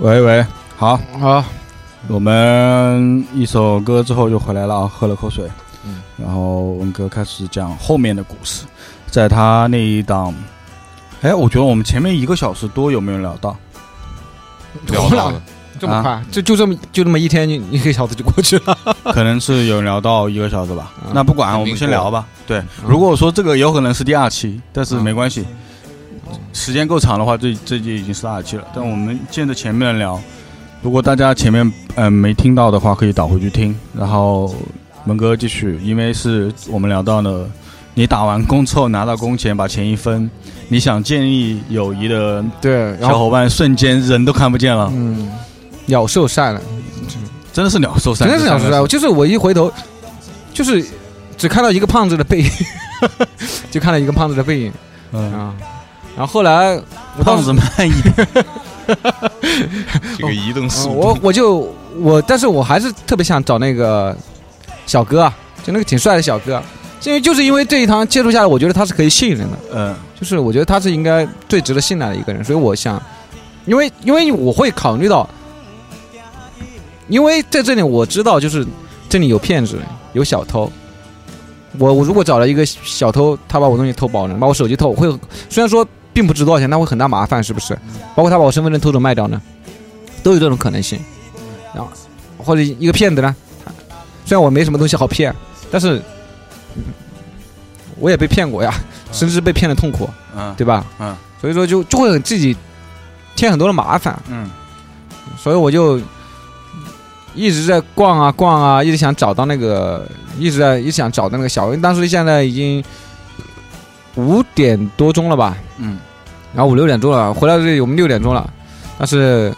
喂喂，好，好，我们一首歌之后就回来了啊，喝了口水，嗯，然后文哥开始讲后面的故事，在他那一档，哎，我觉得我们前面一个小时多有没有聊到？聊到了，这么快，就就这么就这么一天，一个小时就过去了。可能是有聊到一个小时吧。嗯那不管，我们先聊吧。对，如果说这个有可能是第二期，但是嗯没关系，时间够长的话，这这就已经是第二期了。但我们见着前面聊，如果大家前面嗯、呃没听到的话，可以倒回去听。然后文哥继续，因为是我们聊到了。你打完工之后拿到工钱，把钱一分，你想建立友谊的对，小伙伴瞬间人都看不见了，嗯，鸟兽散了，真的是鸟兽散，真的是鸟兽散。就是我一回头，就是只看到一个胖子的背影，就看到一个胖子的背影嗯，啊。然后后来我当时胖子慢一点，这个移动嗯速度，我我就我，但是我还是特别想找那个小哥啊，就那个挺帅的小哥啊，因为就是因为这一堂接触下来，我觉得他是可以信任的，嗯。就是我觉得他是应该最值得信赖的一个人，所以我想，因为因为我会考虑到，因为在这里我知道就是这里有骗子，有小偷。我我如果找了一个小偷，他把我东西偷跑了，把我手机偷，我会虽然说并不值多少钱，那会很大麻烦，是不是？包括他把我身份证偷走卖掉呢，都有这种可能性。然后或者一个骗子呢，虽然我没什么东西好骗，但是嗯我也被骗过呀，甚至被骗的痛苦，嗯对吧？嗯所以说就就会很自己添很多的麻烦，嗯所以我就一直在逛啊逛啊，一直想找到那个，一直在一直想找到那个小，因为当时现在已经五点多钟了吧，嗯。然后五六点钟了，回到这里我们六点钟了，但是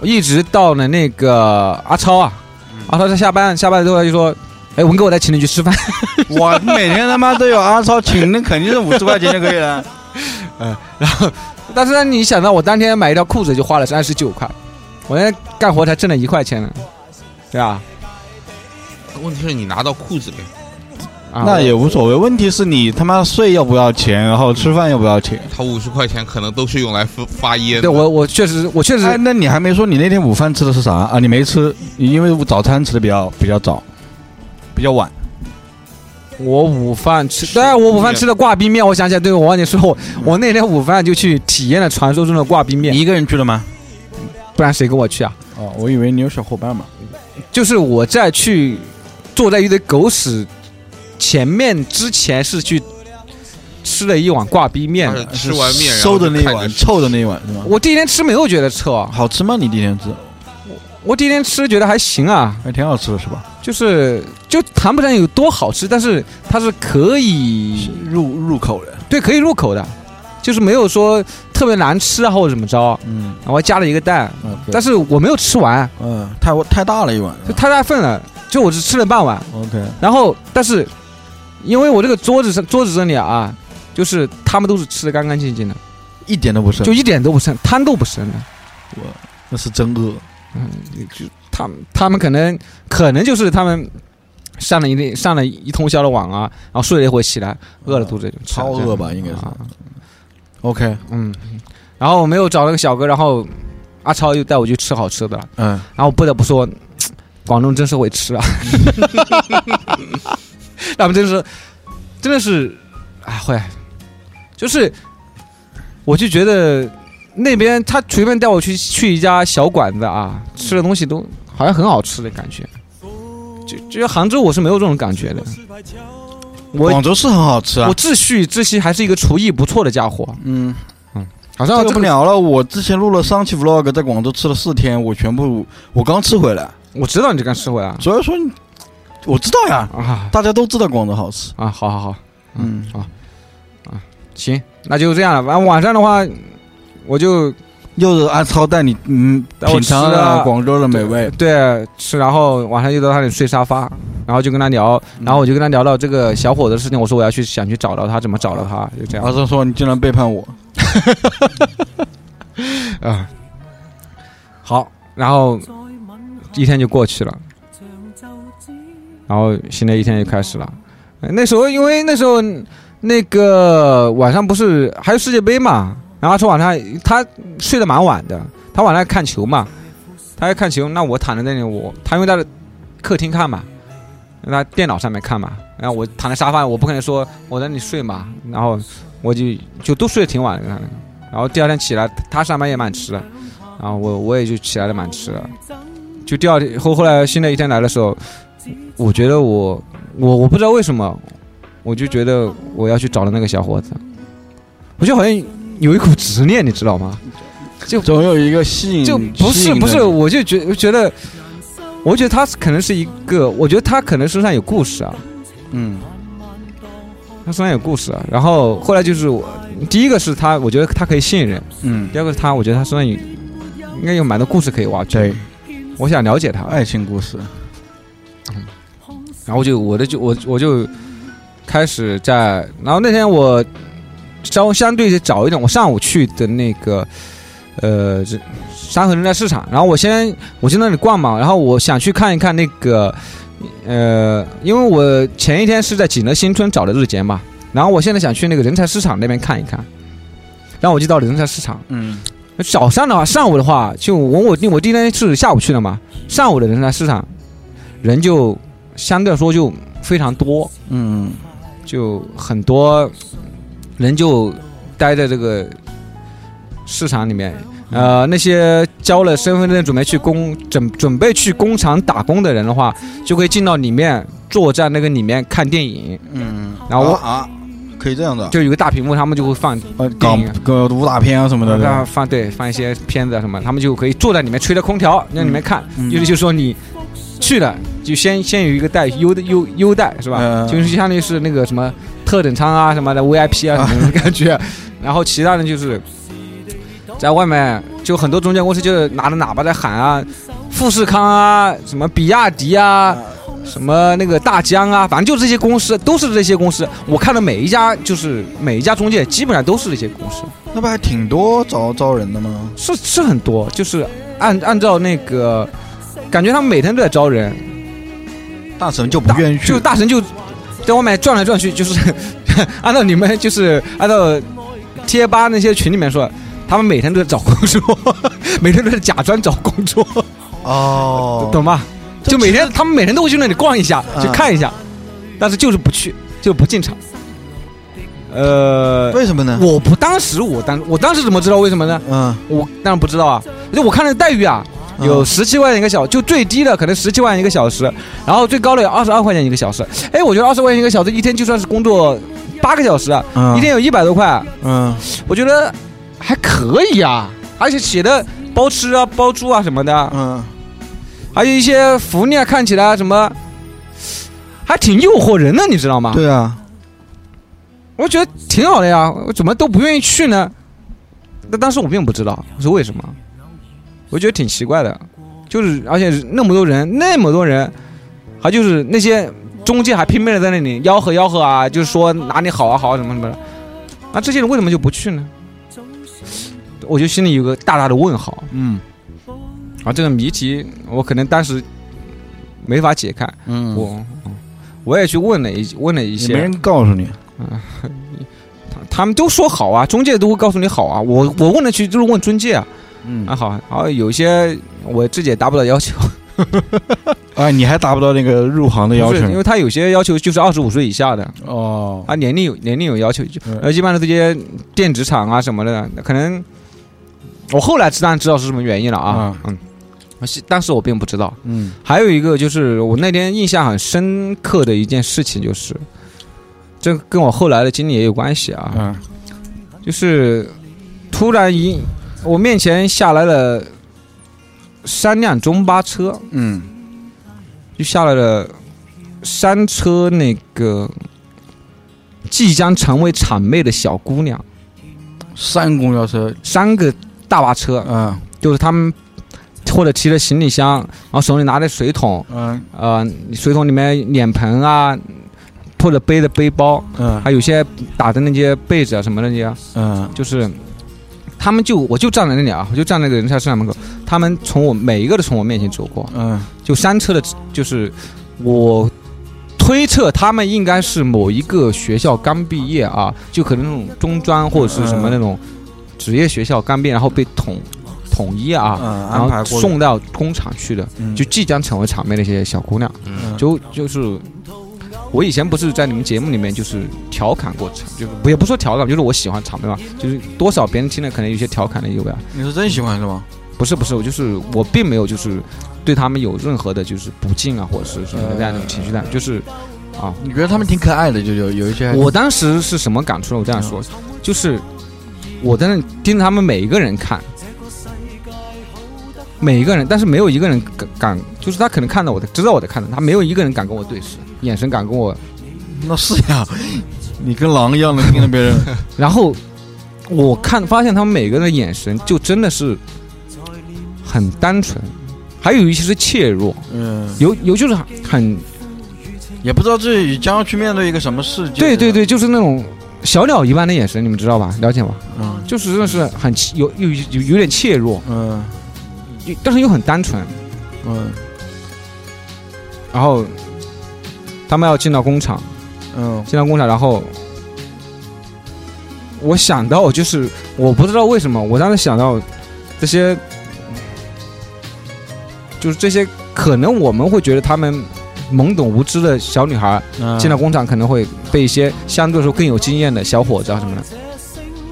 我一直到了那个阿超啊，阿超他下班下班之后他就说，哎，文哥我再请你去吃饭，我每天他妈都有阿超请，那肯定是五十块钱就可以了。嗯，然后但是呢，你想到我当天买一条裤子就花了三十九块，我那干活才挣了一块钱呢，对吧？问题是你拿到裤子了，啊那也无所谓，问题是你他妈睡要不要钱，然后吃饭要不要钱？他五十块钱可能都是用来发发烟的。对我我确实我确实哎，那你还没说你那天午饭吃的是啥啊？你没吃，因为早餐吃的比较比较早，比较晚。我午饭吃，对啊，我午饭吃的挂冰面，我想起来，对我忘记说，我我那天午饭就去体验了传说中的挂冰面你，一个人去了吗？不然谁跟我去啊？哦，我以为你有小伙伴嘛。就是我在去坐在一堆狗屎前面之前是去吃了一碗挂逼面的。吃完面然馊的那一碗，臭的那一碗是吗？我第一天吃没有觉得臭啊，好吃吗？你第一天吃我第一天吃觉得还行啊，还挺好吃的是吧？就是就谈不上有多好吃，但是它是可以入入口的。对可以入口的，就是没有说特别难吃啊或者怎么着。嗯然后还加了一个蛋，嗯，但是我没有吃完，嗯，太太大了一碗。就太大份了，就我只吃了半碗。OK，然后，但是因为我这个桌子上桌子这里啊，就是他们都是吃的干干净净的，一点都不剩。就。一点都不剩，汤都不剩的。我那是真饿。嗯，就他们他们可能可能就是他们上了一天上了一通宵的网啊，然后睡了一会起来，饿了肚子就超饿吧应该是。啊。OK，嗯，然后我没有找那个小哥，然后阿超又带我去吃好吃的了，嗯，然后不得不说，广东真是会吃啊，他们真是真的是，哎会，就是我就觉得那边他随便带我去去一家小馆子啊，吃的东西都好像很好吃的感觉，就就杭州我是没有这种感觉的，我广州是很好吃啊我。秩序秩序还是一个厨艺不错的家伙，嗯嗯，好像这个不聊了。我之前录了三期 vlog，在广州吃了四天，我全部我刚吃回来，我知道你这个吃回来所以说你我知道呀，啊大家都知道广州好吃。啊，好好好。嗯，好，啊，行，那就这样了。完晚上的话，我就又是阿超带你嗯带我品尝吃啊了广州的美味。对吃，然后晚上又到他那里睡沙发，然后就跟他聊，然后我就跟他聊到这个小伙子的事情。我说我要去想去找到他，怎么找到他，就这样阿超说你竟然背叛我，啊。好，然后一天就过去了，然后新的一天就开始了。那时候因为那时候那个晚上不是还有世界杯嘛，然后从晚上他睡得蛮晚的，他晚上看球嘛，他要看球，那我躺在那里，我他用他的客厅看嘛，那电脑上面看嘛，然后我躺在沙发，我不可能说我在那里睡嘛，然后我就就都睡得挺晚的，然后第二天起来，他上班也蛮迟的，然后我我也就起来的蛮迟的，就第二天后后来新的一天来的时候，我觉得我我我不知道为什么，我就觉得我要去找的那个小伙子，我就好像有一股执念，你知道吗？就总有一个吸引，就不是不是，我就觉我觉得，我觉得他可能是一个，我觉得他可能身上有故事啊，嗯。他身上有故事啊。然后后来就是我，第一个是他，我觉得他可以信任；嗯，第二个是他，我觉得他身上有应该有蛮多故事可以挖掘。对，我想了解他，爱情故事，然后就我的就我我就开始在，然后那天我稍相对早一点，我上午去的那个呃这山河人才市场，然后我先我去那里逛嘛，然后我想去看一看那个呃，因为我前一天是在景德新村找的日结嘛，然后我现在想去那个人才市场那边看一看，然后我就到了人才市场。嗯早上的话，上午的话，就我我我第一天是下午去的嘛，上午的人才市场人就相对来说就非常多，嗯就很多人就待在这个市场里面。呃，那些交了身份证准备去工准准备去工厂打工的人的话，就可以进到里面坐在那个里面看电影，嗯，然后啊啊，可以这样的，就有个大屏幕，他们就会放呃，电港影。个武打片啊什么的，对放对放一些片子啊什么，他们就可以坐在里面吹着空调，在里面看。嗯思就是说你去了，就先先有一个带优的优优待是吧？嗯就是相当于是那个什么特等舱啊什么的 VIP 啊 什么的感觉。然后其他人就是在外面，就很多中介公司就是拿着喇叭在喊啊，富士康啊，什么比亚迪啊。什么那个大疆啊，反正就这些公司，都是这些公司。我看的每一家，就是每一家中介，基本上都是这些公司。那不还挺多招招人的吗？是是很多，就是按按照那个，感觉他们每天都在招人，大神就不愿意去，就大神就在外面转来转去，就是 按照你们就是按照贴吧那些群里面说，他们每天都在找工作，每天都在假装找工作，哦，懂吧？就每天他们每天都会去那里逛一下，嗯去看一下，但是就是不去，就不进场。呃，为什么呢？我不当时我当我当时怎么知道为什么呢？嗯，我当然不知道啊，就我看那个待遇啊，有嗯。十七块钱一个小，就最低的可能十七块钱一个小时，然后最高的有二十二块钱一个小时。哎，我觉得二十块钱一个小时，一天就算是工作八个小时啊，嗯。一天有一百多块，嗯。我觉得还可以啊，而且写的包吃啊、包住啊什么的，嗯，还有一些福利啊，看起来什么还挺诱惑人的，你知道吗？对啊，我觉得挺好的呀，我怎么都不愿意去呢？那当时我并不知道是为什么，我觉得挺奇怪的，就是而且那么多人，那么多人，还就是那些中介还拼命的在那里吆喝吆喝啊，就是说哪里好啊好啊什么什么的，那这些人为什么就不去呢？我就心里有个大大的问号。嗯。啊，这个谜题我可能当时没法解开，嗯，我我也去问了一问了一些，没人告诉你，他们都说好啊，中介都会告诉你好啊。我我问了去就是问中介啊，嗯。啊好，然后有些我自己也达不到要求，啊，你还达不到那个入行的要求。因为他有些要求就是二十五岁以下的，哦，啊年龄有年龄有要求，就嗯。呃一般的这些电子厂啊什么的，可能我后来当然知道是什么原因了啊，嗯，是当时我并不知道。嗯。还有一个就是我那天印象很深刻的一件事情就是，这跟我后来的经历也有关系啊，嗯。就是突然一我面前下来了三辆中巴车，嗯。就下来了三车那个即将成为谄媚的小姑娘，三公交车，三个大巴车，嗯。就是他们或者提着行李箱，然后手里拿着水桶，嗯。呃，水桶里面脸盆啊，或者背着背包，嗯。还有些打的那些被子啊什么的那些，嗯。就是他们就我就站在那里啊，我就站在那个人才市场门口，他们从我每一个都从我面前走过，嗯。就三车的，就是我推测他们应该是某一个学校刚毕业啊，就可能那种中专或者是什么那种职业学校刚毕业，然后被统统一啊，嗯，然后送到工厂去的，嗯。就即将成为厂妹那些小姑娘，嗯。就就是。我以前不是在你们节目里面就是调侃过场，就是不也不说调侃，就是我喜欢场面嘛，就是多少别人听了可能有些调侃的意味啊。你是真喜欢是吗？不是不是，我就是我并没有就是对他们有任何的就是不敬啊，或者是什么这样的情绪在，就是啊，你觉得他们挺可爱的，就有有一些我当时是什么感触呢？我这样说，就是我在那盯着他们每一个人看，每一个人，但是没有一个人敢敢，就是他可能看到我的，知道我在看他，他没有一个人敢跟我对视，眼神敢跟我，那是呀，你跟狼一样的盯着别人，然后我看发现他们每个人的眼神就真的是很单纯，还有一些是怯弱，嗯，有有就是很也不知道自己将要去面对一个什么世界。对对，对，就是那种小鸟一般的眼神，你们知道吧？了解吗？嗯就是真的是很有有有有点怯弱，嗯但是又很单纯。嗯然后他们要进到工厂，嗯。进到工厂，然后我想到就是我不知道为什么，我当时想到这些，就是这些可能我们会觉得他们懵懂无知的小女孩嗯，进到工厂，可能会被一些相对来说更有经验的小伙子啊什么的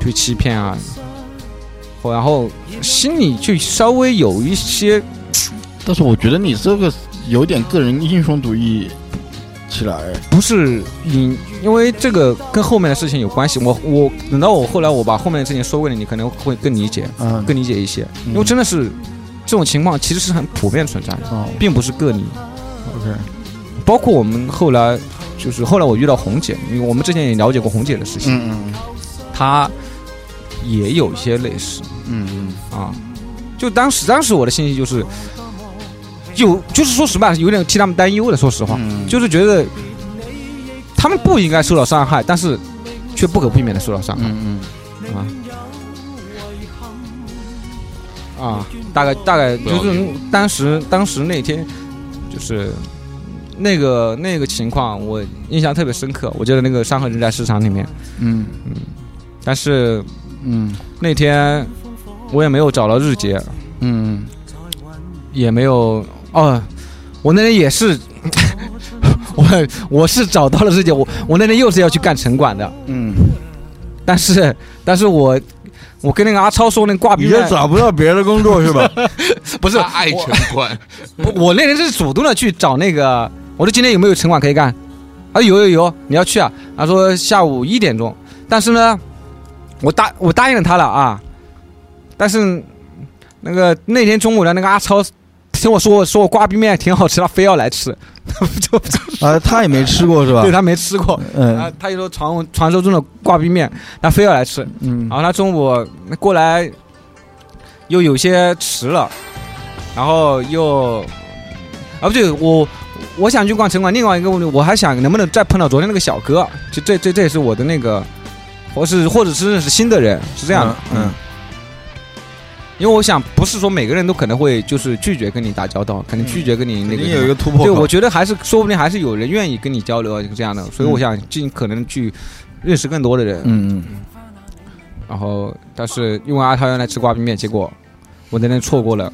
去欺骗啊，然后心里就稍微有一些但是我觉得你这个有点个人英雄主义起来。不是你，因为这个跟后面的事情有关系。我我等到我后来我把后面的事情说过了，你可能会更理解，嗯，更理解一些。嗯因为真的是这种情况其实是很普遍存在的，哦并不是个例。，OK，包括我们后来就是后来我遇到红姐，因为我们之前也了解过红姐的事情，嗯嗯她也有一些类似嗯嗯啊。就当时当时我的信息就是，有就是说实话有点替他们担忧的，说实话。嗯，就是觉得他们不应该受到伤害，但是却不可避免的受到伤害、嗯啊啊！大概大概就是当时当时那天就是那个那个情况，我印象特别深刻。我觉得那个伤痕人在市场里面，嗯但是嗯那天我也没有找到日结，嗯也没有哦，我那天也是。我我是找到了自己，我我那天又是要去干城管的，嗯，但是，但是我我跟那个阿超说，那挂笔面你也找不到别的工作是吧？不是爱城管，我我那天是主动的去找那个，我说今天有没有城管可以干？啊有有有，你要去啊？他说下午一点钟，但是呢，我答我答应了他了啊，但是那个那天中午的那个阿超听我说说我挂壁面挺好吃，他非要来吃，就就啊，他也没吃过是吧？对？他没吃过，然后嗯他就说传传说中的挂壁面，他非要来吃，嗯。然后他中午过来又有些迟了，然后又啊不对，我我想去逛城管，另外一个问题我还想能不能再碰到昨天那个小哥，就这这这也是我的那个，或是或者是认识新的人，是这样的，嗯因为我想不是说每个人都可能会就是拒绝跟你打交道，可能拒绝跟你那个肯定有一个突破。对，我觉得还是说不定还是有人愿意跟你交流啊，这样的，所以我想尽可能去认识更多的人。嗯嗯然后，但是因为阿涛要来吃挂壁面，结果我那天错过了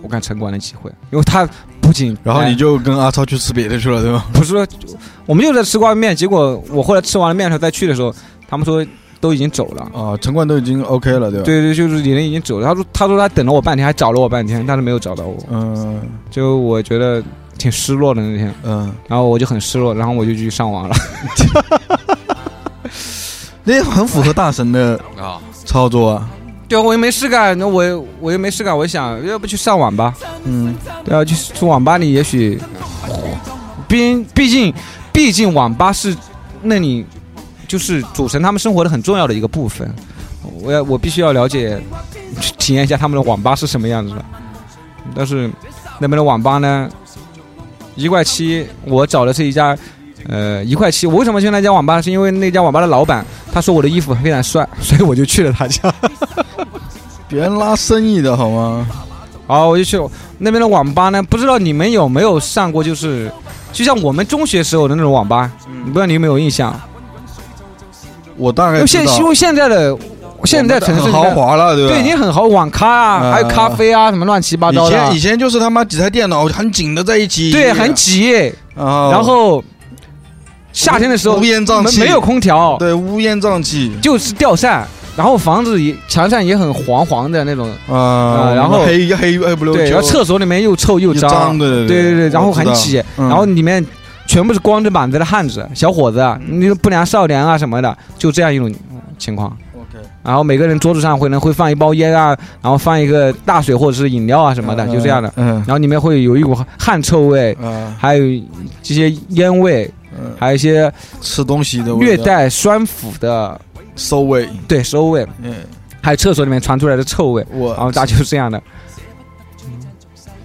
我看城管的机会，因为他不仅然后你就跟阿超去吃别的去了，对吧？不是说我们就在吃挂壁面，结果我后来吃完了面的时候再去的时候，他们说都已经走了。啊，城管都已经 OK 了，对吧？，对对，就是李人已经走了。他说他说他等了我半天，还找了我半天，但是没有找到我。嗯就我觉得挺失落的那天，嗯，然后我就很失落，然后我就去上网了。那也很符合大神的 啊，操作啊。对啊，我又没事干，那我又我又没事干，我想要不去上网吧？嗯对啊，去去网吧里也许，毕毕竟毕竟网吧是那里就是组成他们生活的很重要的一个部分。我要我必须要了解，去 体验一下他们的网吧是什么样子的。但是那边的网吧呢，一块七，我找的是一家。呃，一块七，我为什么去那家网吧？是因为那家网吧的老板他说我的衣服非常帅，所以我就去了他家。别人拉生意的好吗？好，我就去那边的网吧呢。不知道你们有没有上过，就是就像我们中学时候的那种网吧，不知道你有没有印象？我大概知道。因为现在的现在城市很豪华了，对吧？对，已经很豪，网咖啊，嗯还有咖啡啊，什么乱七八糟的啊。以前以，前就是他妈几台电脑很紧的在一起，对，很挤。啊，然后夏天的时候乌烟瘴气，没没有空调，对乌烟瘴气。就是吊扇，然后房子也墙上也很黄黄的那种，啊，然后黑黑黑不溜秋，对，然后厕所里面又臭又又脏，脏，对对对对对，然后很挤，嗯。然后里面全部是光着膀子的汉子、小伙子，啊那个不良少年啊什么的，就这样一种情况。OK 然后每个人桌子上会能会放一包烟啊，然后放一个大水或者是饮料啊什么的，就这样的。嗯然后里面会有一股汗臭味，嗯。还有这些烟味，嗯，还有一些吃东西的味略带酸腐的馊味，对馊味，嗯，还有厕所里面传出来的臭味。我然后大家就是这样的，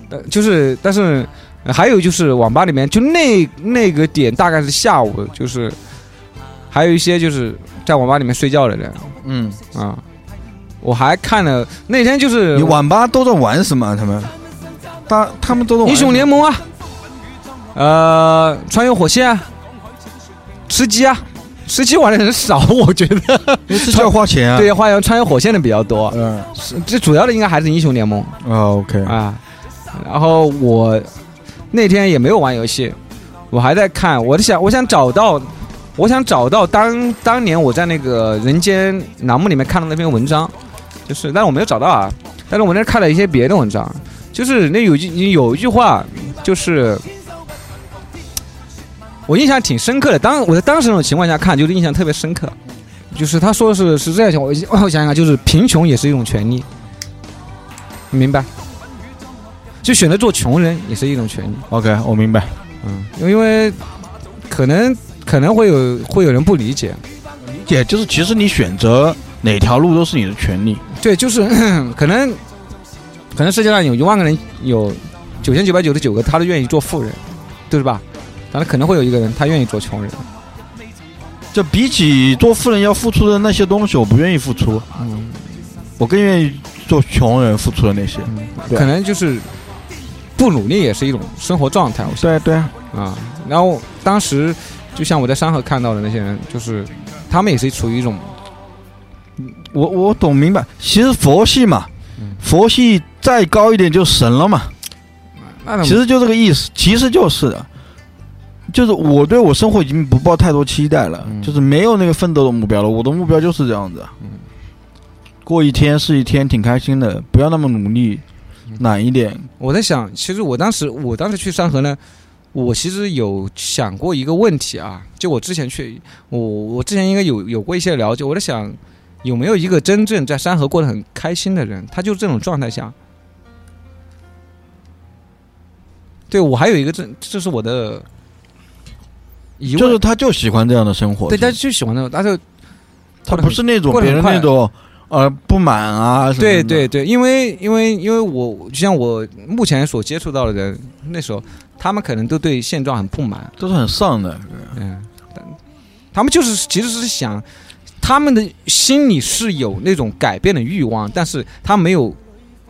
呃，就是但是、呃还有就是网吧里面就那那个点大概是下午，就是还有一些就是在网吧里面睡觉的人嗯，啊。我还看了那天就是你网吧都在玩什么？他们，他他们都在玩英雄联盟，啊，呃，穿越火线啊，吃鸡啊，吃鸡玩的人少，我觉得。因为这要花钱啊。对，花钱穿越火线的比较多，嗯，是这主要的应该还是英雄联盟。啊，OK，啊，然后我那天也没有玩游戏，我还在看，我在想，我想找到，我想找到当当年我在那个人间栏目里面看到那篇文章，就是，但是我没有找到啊，但是我那看了一些别的文章，就是那有句有一句话，就是。我印象挺深刻的，当我在当时那种情况下看，就是印象特别深刻，就是他说的是是这样，我我想想，就是贫穷也是一种权利，你明白？就选择做穷人也是一种权利。OK，我明白。嗯，因为可能可能会有会有人不理解，理解就是其实你选择哪条路都是你的权利。对，就是 可能可能世界上有一万个人，有九千九百九十九个他都愿意做富人，对吧？但是可能会有一个人他愿意做穷人，就比起做富人要付出的那些东西，我不愿意付出，嗯，我更愿意做穷人付出的那些。嗯可能就是不努力也是一种生活状态，对对，啊。然后当时就像我在山河看到的那些人，就是他们也是处于一种我我懂明白。其实佛系嘛，嗯佛系再高一点就神了嘛。那其实就这个意思，其实就是的，就是我对我生活已经不抱太多期待了，嗯就是没有那个奋斗的目标了。我的目标就是这样子，嗯过一天是一天，挺开心的，不要那么努力，嗯懒一点。我在想，其实我当时我当时去山河呢，我其实有想过一个问题啊，就我之前去，我我之前应该有有过一些了解，我在想有没有一个真正在山河过得很开心的人，他就这种状态下。对我还有一个这这是我的疑问，就是他就喜欢这样的生活，对他就喜欢那种，他就他不是那种别人那种呃不满啊什么的。对对对，因为因为因为我就像我目前所接触到的人，那时候他们可能都对现状很不满，都是很丧的。嗯，但他们就是其实是想，他们的心里是有那种改变的欲望，但是他没有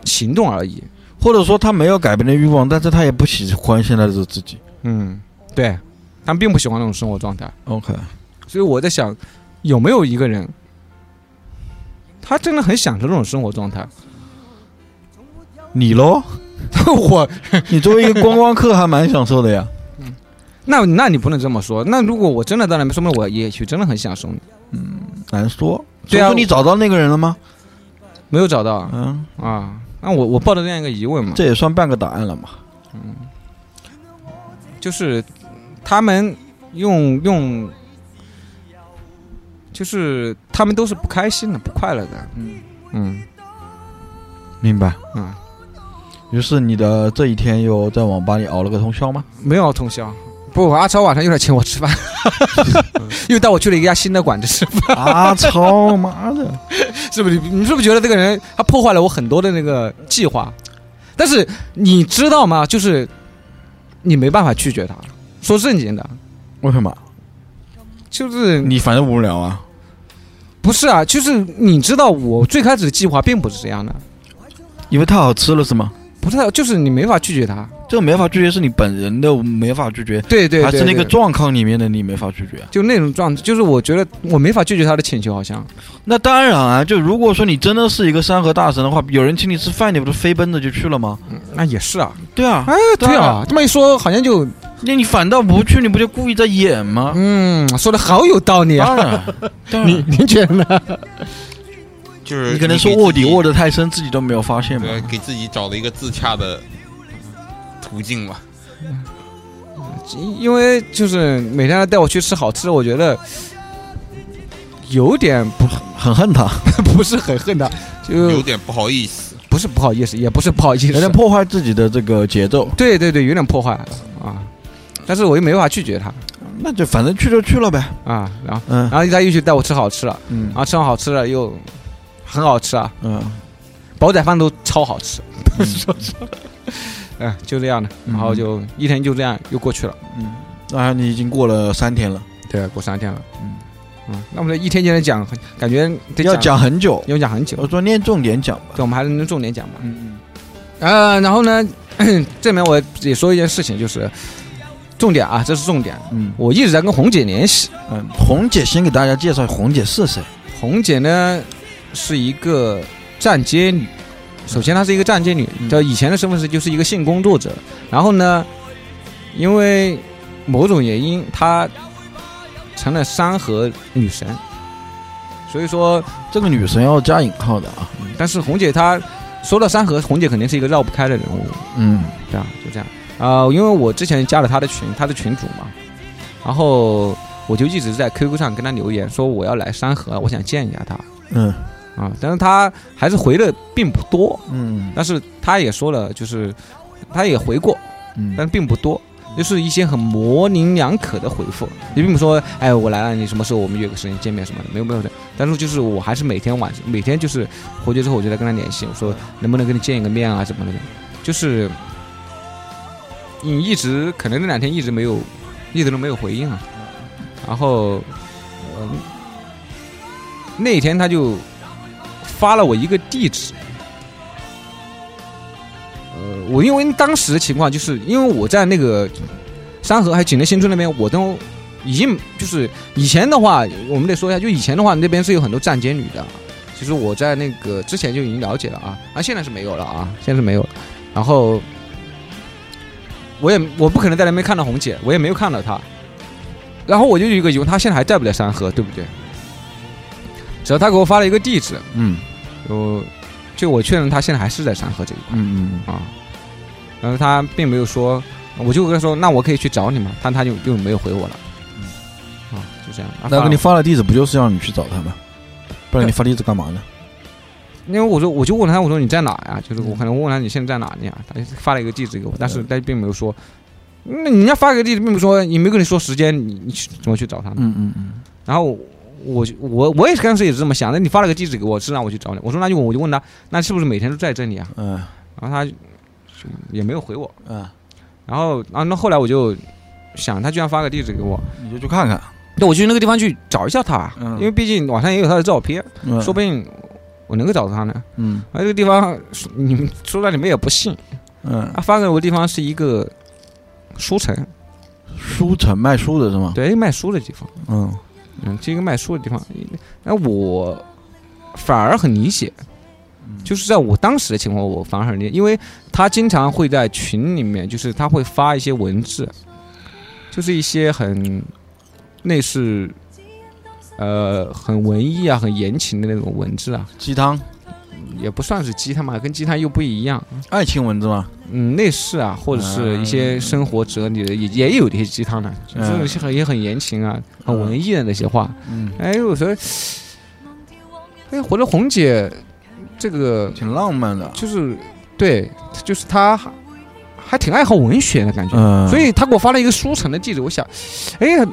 行动而已。或者说他没有改变的欲望，但是他也不喜欢现在的自己。嗯，对，他们并不喜欢那种生活状态。OK，所以我在想，有没有一个人，他真的很享受这种生活状态？你喽？我 你作为一个观光客还蛮享受的呀。那那你不能这么说。那如果我真的到那边，说明我也许真的很享受嗯。难说。对啊你找到那个人了吗？没有找到嗯，啊。那我我抱着这样一个疑问嘛，这也算半个答案了嘛。嗯就是他们用用，就是他们都是不开心的、不快乐的。嗯嗯明白。嗯，于是你的这一天又在网吧里熬了个通宵吗？没有通宵。不，阿超晚上又来请我吃饭，又带我去了一家新的馆子吃饭，阿超妈的！是不是？你是不是觉得这个人他破坏了我很多的那个计划？但是你知道吗？就是你没办法拒绝他。说正经的，为什么？就是你反正无聊啊。不是啊？就是你知道，我最开始的计划并不是这样的。因为太好吃了是吗？不是，就是你没法拒绝他。这个没法拒绝，是你本人的没法拒绝，对对对还是那个状况里面的你没法拒绝？就那种状态，就是我觉得我没法拒绝他的请求，好像那当然啊，就如果说你真的是一个山河大神的话，有人请你吃饭，你不是飞奔着就去了吗？那也是啊。对啊，哎，对啊，这么一说，好像就那你反倒不去，你不就故意在演吗？嗯，说的好有道理啊。当然，当然你您觉得呢？就是你可能说给自己卧底卧的太深，自己都没有发现吧。对，给自己找了一个自洽的途径嘛。因为就是每天带我去吃好吃的，我觉得有点不很恨他，不是很恨他，就有点不好意思。不是不好意思，也不是不好意思，有点破坏自己的这个节奏。对对对，有点破坏啊。但是我又没法拒绝他那就反正去就去了呗。啊，然后嗯然后他又去带我吃好吃了，嗯然后吃完好吃了又很好吃啊，嗯煲仔饭都超好吃，嗯 嗯，就这样的，嗯然后就一天就这样又过去了，嗯，啊，你已经过了三天了，对，过三天了，嗯嗯，那我们这一天天的讲，感觉得要讲很久。要讲很久，我说念重点讲吧。对，我们还是能重点讲吧。嗯呃，然后呢，这里面我也说一件事情，就是重点啊，这是重点。嗯。我一直在跟红姐联系，嗯，红姐先给大家介绍红姐是谁。红姐呢是一个站街女，首先她是一个站街女，嗯。叫以前的身份是就是一个性工作者，然后呢，因为某种原因，她成了山河女神，所以说，这个女神要加引号的啊。但是红姐她说到山河，红姐肯定是一个绕不开的人物，嗯。对啊，就这样啊、因为我之前加了他的群，他的群主嘛，然后我就一直在 QQ 上跟他留言说我要来山河，我想见一下他嗯啊，但是他还是回的并不多，嗯但是他也说了，就是他也回过，嗯但并不多。就是一些很模棱两可的回复，你并不说，哎，我来了，你什么时候我们约个时间见面什么的，没有没有的。但是就是我还是每天晚上，每天就是回去之后我就在跟他联系，我说能不能跟你见一个面啊什么的，就是你一直可能那两天一直没有，一直都没有回应啊。然后，嗯，那天他就发了我一个地址，呃，我因为当时的情况就是因为我在那个山河还有锦乐新村那边，我都已经就是以前的话，我们得说一下，就以前的话那边是有很多站街女的。其实我在那个之前就已经了解了啊，啊，现在是没有了啊，现在是没有了。然后我也我不可能在那边看到红姐，我也没有看到她。然后我就有一个疑问，她现在还在不在山河，对不对？只要她给我发了一个地址，嗯我就我确认她现在还是在山河这一块。嗯嗯啊，然后她并没有说，我就跟她说，那我可以去找你嘛，但她就就没有回我了，嗯啊，就这样。啊那给你发发了地址，不就是让你去找他吗？不然你发地址干嘛呢？因为我说我就问他，我说你在哪呀？就是我可能问他你现在在哪里啊？他就发了一个地址给我，但是他并没有说，那人家发个地址，并没有说，也没跟你说时间，你你去怎么去找他呢？嗯嗯嗯然后我就我我也是当时也是这么想，的你发了个地址给我，是让我去找你，我说那就我就问他，那是不是每天都在这里啊？嗯然后他就也没有回我，嗯，然后啊那后来我就想，他居然发个地址给我。你就去看看。那我去那个地方去找一下他，嗯因为毕竟网上也有他的照片，嗯说不定我能够找到他呢。嗯。而这个地方你们说了你们也不信，嗯，他发给我的地方是一个书城，书城卖书的是吗？对，卖书的地方，嗯。嗯，这个卖书的地方，那我反而很理解，就是在我当时的情况，我反而很理解，因为他经常会在群里面，就是他会发一些文字，就是一些很类似。呃，很文艺啊，很言情的那种文字啊，鸡汤，也不算是鸡汤嘛，跟鸡汤又不一样。爱情文字嘛？嗯，类似啊，或者是一些生活哲理的，也也有一些鸡汤的，就是嗯有些很也很言情啊，很文艺的那些话。嗯，哎，我说，哎，我说红姐这个挺浪漫的。就是对，就是她还还挺爱好文学的感觉，嗯，所以她给我发了一个书城的地址，我想，哎呀。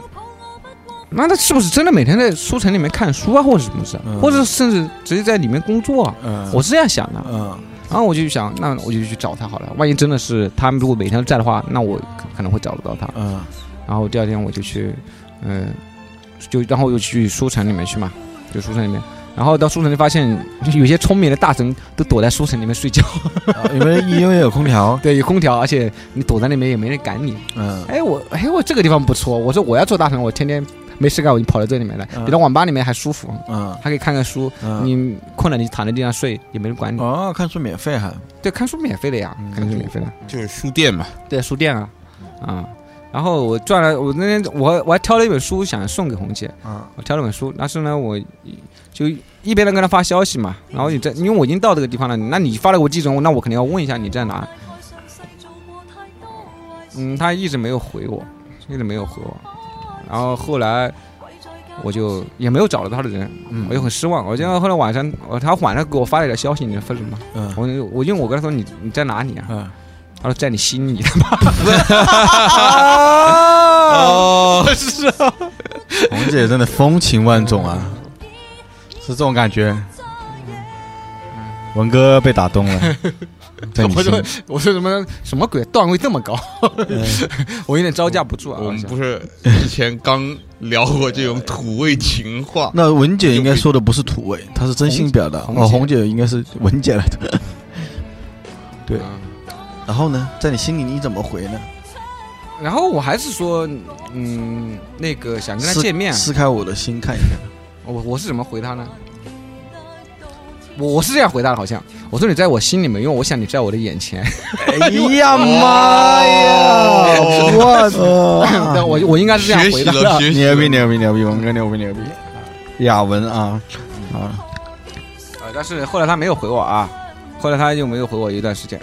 那他是不是真的每天在书城里面看书啊，或者什么事啊，嗯或者甚至直接在里面工作啊？嗯，我是这样想的。嗯然后我就想，那我就去找他好了。万一真的是他们如果每天都在的话，那我可可能会找得到他。嗯然后第二天我就去，嗯、就然后又去书城里面去嘛，就书城里面。然后到书城就发现，有些聪明的大神都躲在书城里面睡觉，啊因为因为有空调，对，有空调，而且你躲在那边也没人赶你。嗯，哎，我哎我这个地方不错，我说我要做大神，我天天没事干我就跑到这里面来，嗯比到网吧里面还舒服，嗯还可以看看书。嗯，你困了你躺在地上睡也没人管你。哦，看书免费还，对，看书免费的呀，嗯看书免费的。就是书店嘛，对，书店啊，啊。然后我转了，我那天我我还挑了一本书想送给红姐，啊，我挑了本书，但是呢，我就一边在跟她发消息嘛，然后你在，因为我已经到这个地方了，那你发了我地址，那我肯定要问一下你在哪。嗯，她一直没有回我，一直没有回我，然后后来我就也没有找到他的人，嗯我就很失望。我记得后来晚上，我她晚上给我发了一条消息，你分了吗？嗯我我因为我跟他说你你在哪里啊？嗯，他说在你心里。哦，是啊，红姐真的风情万种啊，是这种感觉。文哥被打动了，在你我说心，我说什么什么鬼段位这么高，我有点招架不住啊！我们不是之前刚聊过这种土味情话，那文姐应该说的不是土味，她是真心表达。哦，红姐应该是文姐来的。对嗯然后呢，在你心里你怎么回呢？然后我还是说，嗯，那个想跟他见面，撕开我的心看一下。我我是怎么回他呢？我我是这样回答的，好像我说你在我心里面，因为我想你在我的眼前。哎呀妈呀！我操！但我我应该是这样回答的。牛逼，牛逼牛逼，文哥牛逼牛逼！雅文啊啊，呃，但是后来他没有回我啊，后来他就没有回我一段时间。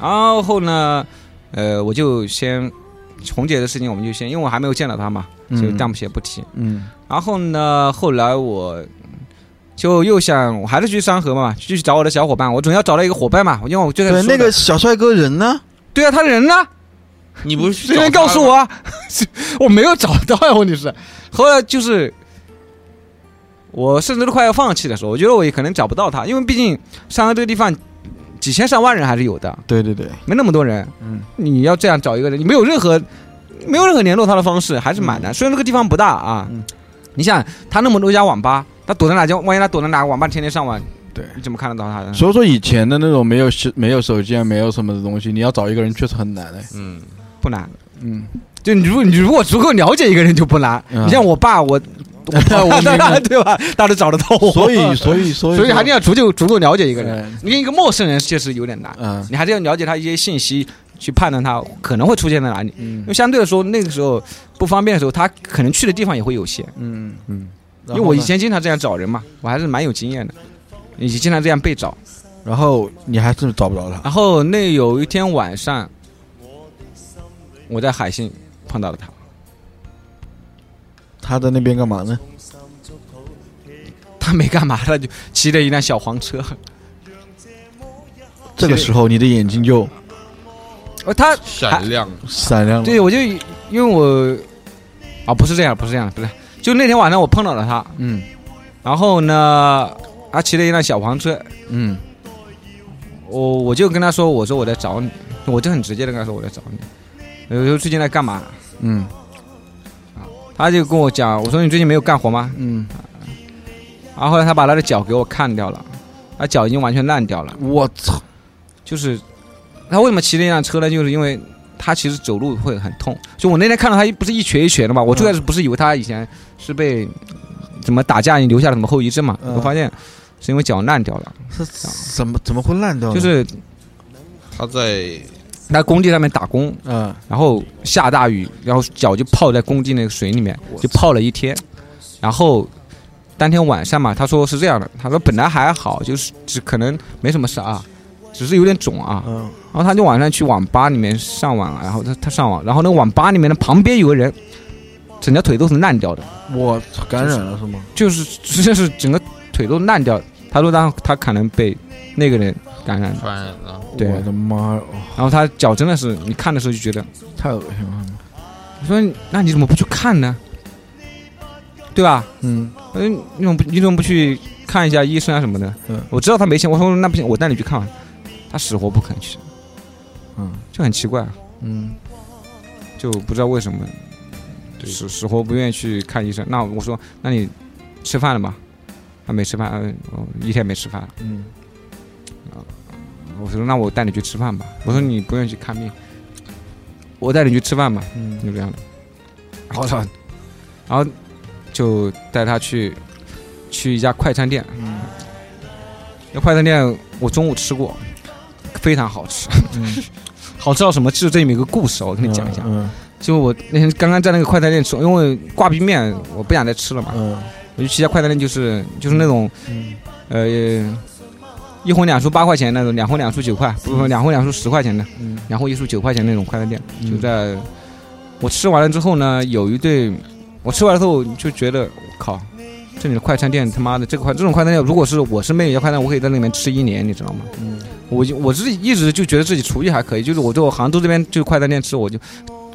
然后呢，呃，我就先红姐的事情，我们就先，因为我还没有见到他嘛，就嗯暂且不提。嗯然后呢，后来我就又想，我还是去山河嘛，继续找我的小伙伴。我总要找到一个伙伴嘛，因为我就在那个小帅哥人呢？对啊，他人呢？你不是 谁能告诉我啊？我没有找到呀，问题是，后来就是我甚至都快要放弃的时候，我觉得我也可能找不到他，因为毕竟山河这个地方几千上万人还是有的，对对对，没那么多人。嗯你要这样找一个人，你没有任何没有任何联络他的方式，还是蛮难。虽然这个地方不大啊，嗯你想他那么多家网吧，他躲在哪间？万一他躲在哪个网吧，天天上网，对。你怎么看得到他呢？所以说以前的那种没有手没有手机啊，没有什么的东西，你要找一个人确实很难的。嗯，不难。嗯，就你如果你如果足够了解一个人就不难。嗯你像我爸，我我 对吧？大家都找得到我，所以所以所以所以还是要足够足够了解一个人。嗯你跟一个陌生人确实有点难，嗯你还是要了解他一些信息，去判断他可能会出现在哪里。因嗯为相对来说，那个时候不方便的时候，他可能去的地方也会有限。嗯嗯，因为我以前经常这样找人嘛，我还是蛮有经验的，以前经常这样被找。然后你还是找不着他。然后那有一天晚上，我在海信碰到了他，他在那边干嘛呢？他没干嘛，他就骑着一辆小黄车。这个时候你的眼睛就呃，他闪亮，闪亮。对我就因为我啊不是这样，不是这样，不是，就那天晚上我碰到了他，嗯。然后呢，他骑了一辆小黄车，嗯。我我就跟他说，我说我在找你，我就很直接的跟他说我在找你，我说最近在干嘛？嗯。啊他就跟我讲，我说你最近没有干活吗？嗯，然后后来他把他的脚给我看掉了，他脚已经完全烂掉了，我操！就是他为什么骑那辆车呢？就是因为他其实走路会很痛。就我那天看到他不是一瘸一瘸的嘛，我最开始不是以为他以前是被怎么打架留下了什么后遗症嘛，嗯。我发现是因为脚烂掉了，是怎么怎么会烂掉？就是他在在工地上面打工，嗯。然后下大雨，然后脚就泡在工地那个水里面，就泡了一天，然后。当天晚上嘛，他说是这样的，他说本来还好，就是只可能没什么事啊，只是有点肿啊，嗯。然后他就晚上去网吧里面上网，然后他他上网，然后那个网吧里面的旁边有个人，整条腿都是烂掉的，我操感染了是吗？就是直接是整个腿都烂掉。他说他他可能被那个人感染了，传染了，对我的妈呀，然后他脚真的是你看的时候就觉得，太恶心了。我说那你怎么不去看呢？对吧？嗯嗯，你怎么不你怎么不去看一下医生啊什么的？嗯我知道他没钱，我说那不行，我带你去看完。他死活不肯去，嗯就很奇怪。啊嗯就不知道为什么对死死活不愿意去看医生。那我说，那你吃饭了吗？他没吃饭，呃哦一天没吃饭。嗯我说那我带你去吃饭吧。我说你不愿意去看病，我带你去吃饭吧。嗯就这样的。然后他，然后就带他去去一家快餐店。嗯那快餐店我中午吃过，非常好吃。嗯，好吃到什么？就是这里面有个故事，我跟你讲一下。嗯就我那天刚刚在那个快餐店吃，因为挂壁面我不想再吃了嘛，嗯我就去一家快餐店，就是就是那种嗯呃一荤两素八块钱那种，两荤两素九块，不是两荤两素十块钱的，嗯两荤一素九块钱那种快餐店，嗯就在我吃完了之后呢，有一对我吃完了之后就觉得靠。这里的快餐店他妈的这个快这种快餐店，如果是我是妹一家快餐，我可以在那里面吃一年，你知道吗？嗯我就我自己一直就觉得自己厨艺还可以，就是我就杭州这边就快餐店吃，我就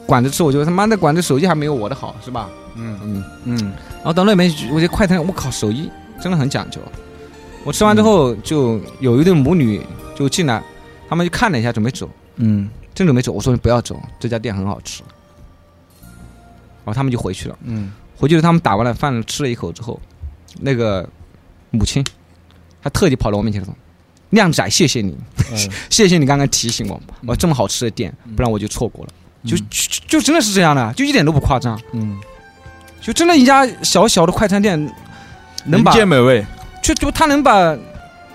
管着吃，我就他妈的管着手艺还没有我的好，是吧？嗯嗯，嗯然后到那边我觉得快餐，我靠，手艺真的很讲究。我吃完之后，就有一对母女就进来，他们就看了一下，准备走，嗯正准备走。我说你不要走，这家店很好吃。然后他们就回去了。嗯回去了，他们打完了饭吃了一口之后，那个母亲，她特地跑到我面前说：“靓仔，谢谢你，谢谢你刚刚提醒我，我这么好吃的店，不然我就错过了。就就就真的是这样的，就一点都不夸张，嗯，就真的一家小小的快餐店，能把人见美味。就就他能把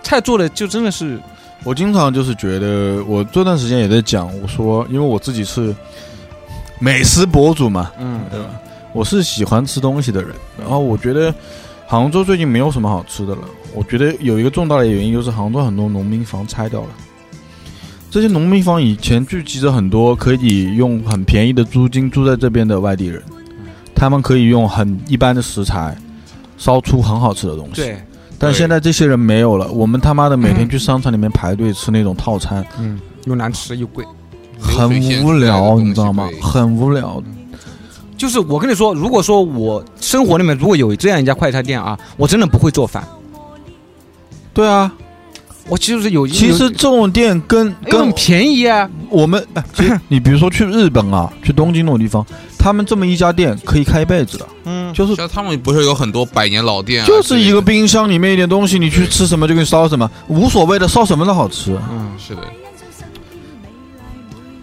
菜做的就真的是，我经常就是觉得，我这段时间也在讲，我说，因为我自己是美食博主嘛，嗯。对吧？我是喜欢吃东西的人，然后我觉得杭州最近没有什么好吃的了。我觉得有一个重大的原因就是杭州很多农民房拆掉了。这些农民房以前聚集着很多可以用很便宜的租金住在这边的外地人，他们可以用很一般的食材烧出很好吃的东西。对，但现在这些人没有了，我们他妈的每天去商场里面排队吃那种套餐，嗯，又难吃又贵。很无聊，你知道吗？很无聊。就是我跟你说，如果说我生活里面如果有这样一家快餐店啊，我真的不会做饭。对啊，我其实是有，其实这种店跟跟因为很便宜啊，我们，哎其实 你比如说去日本啊，去东京那种地方，他们这么一家店可以开一辈子的，嗯，就是像他们不是有很多百年老店啊，就是一个冰箱里面一点东西，你去吃什么就给你烧什么，无所谓的，烧什么都好吃。嗯，是的，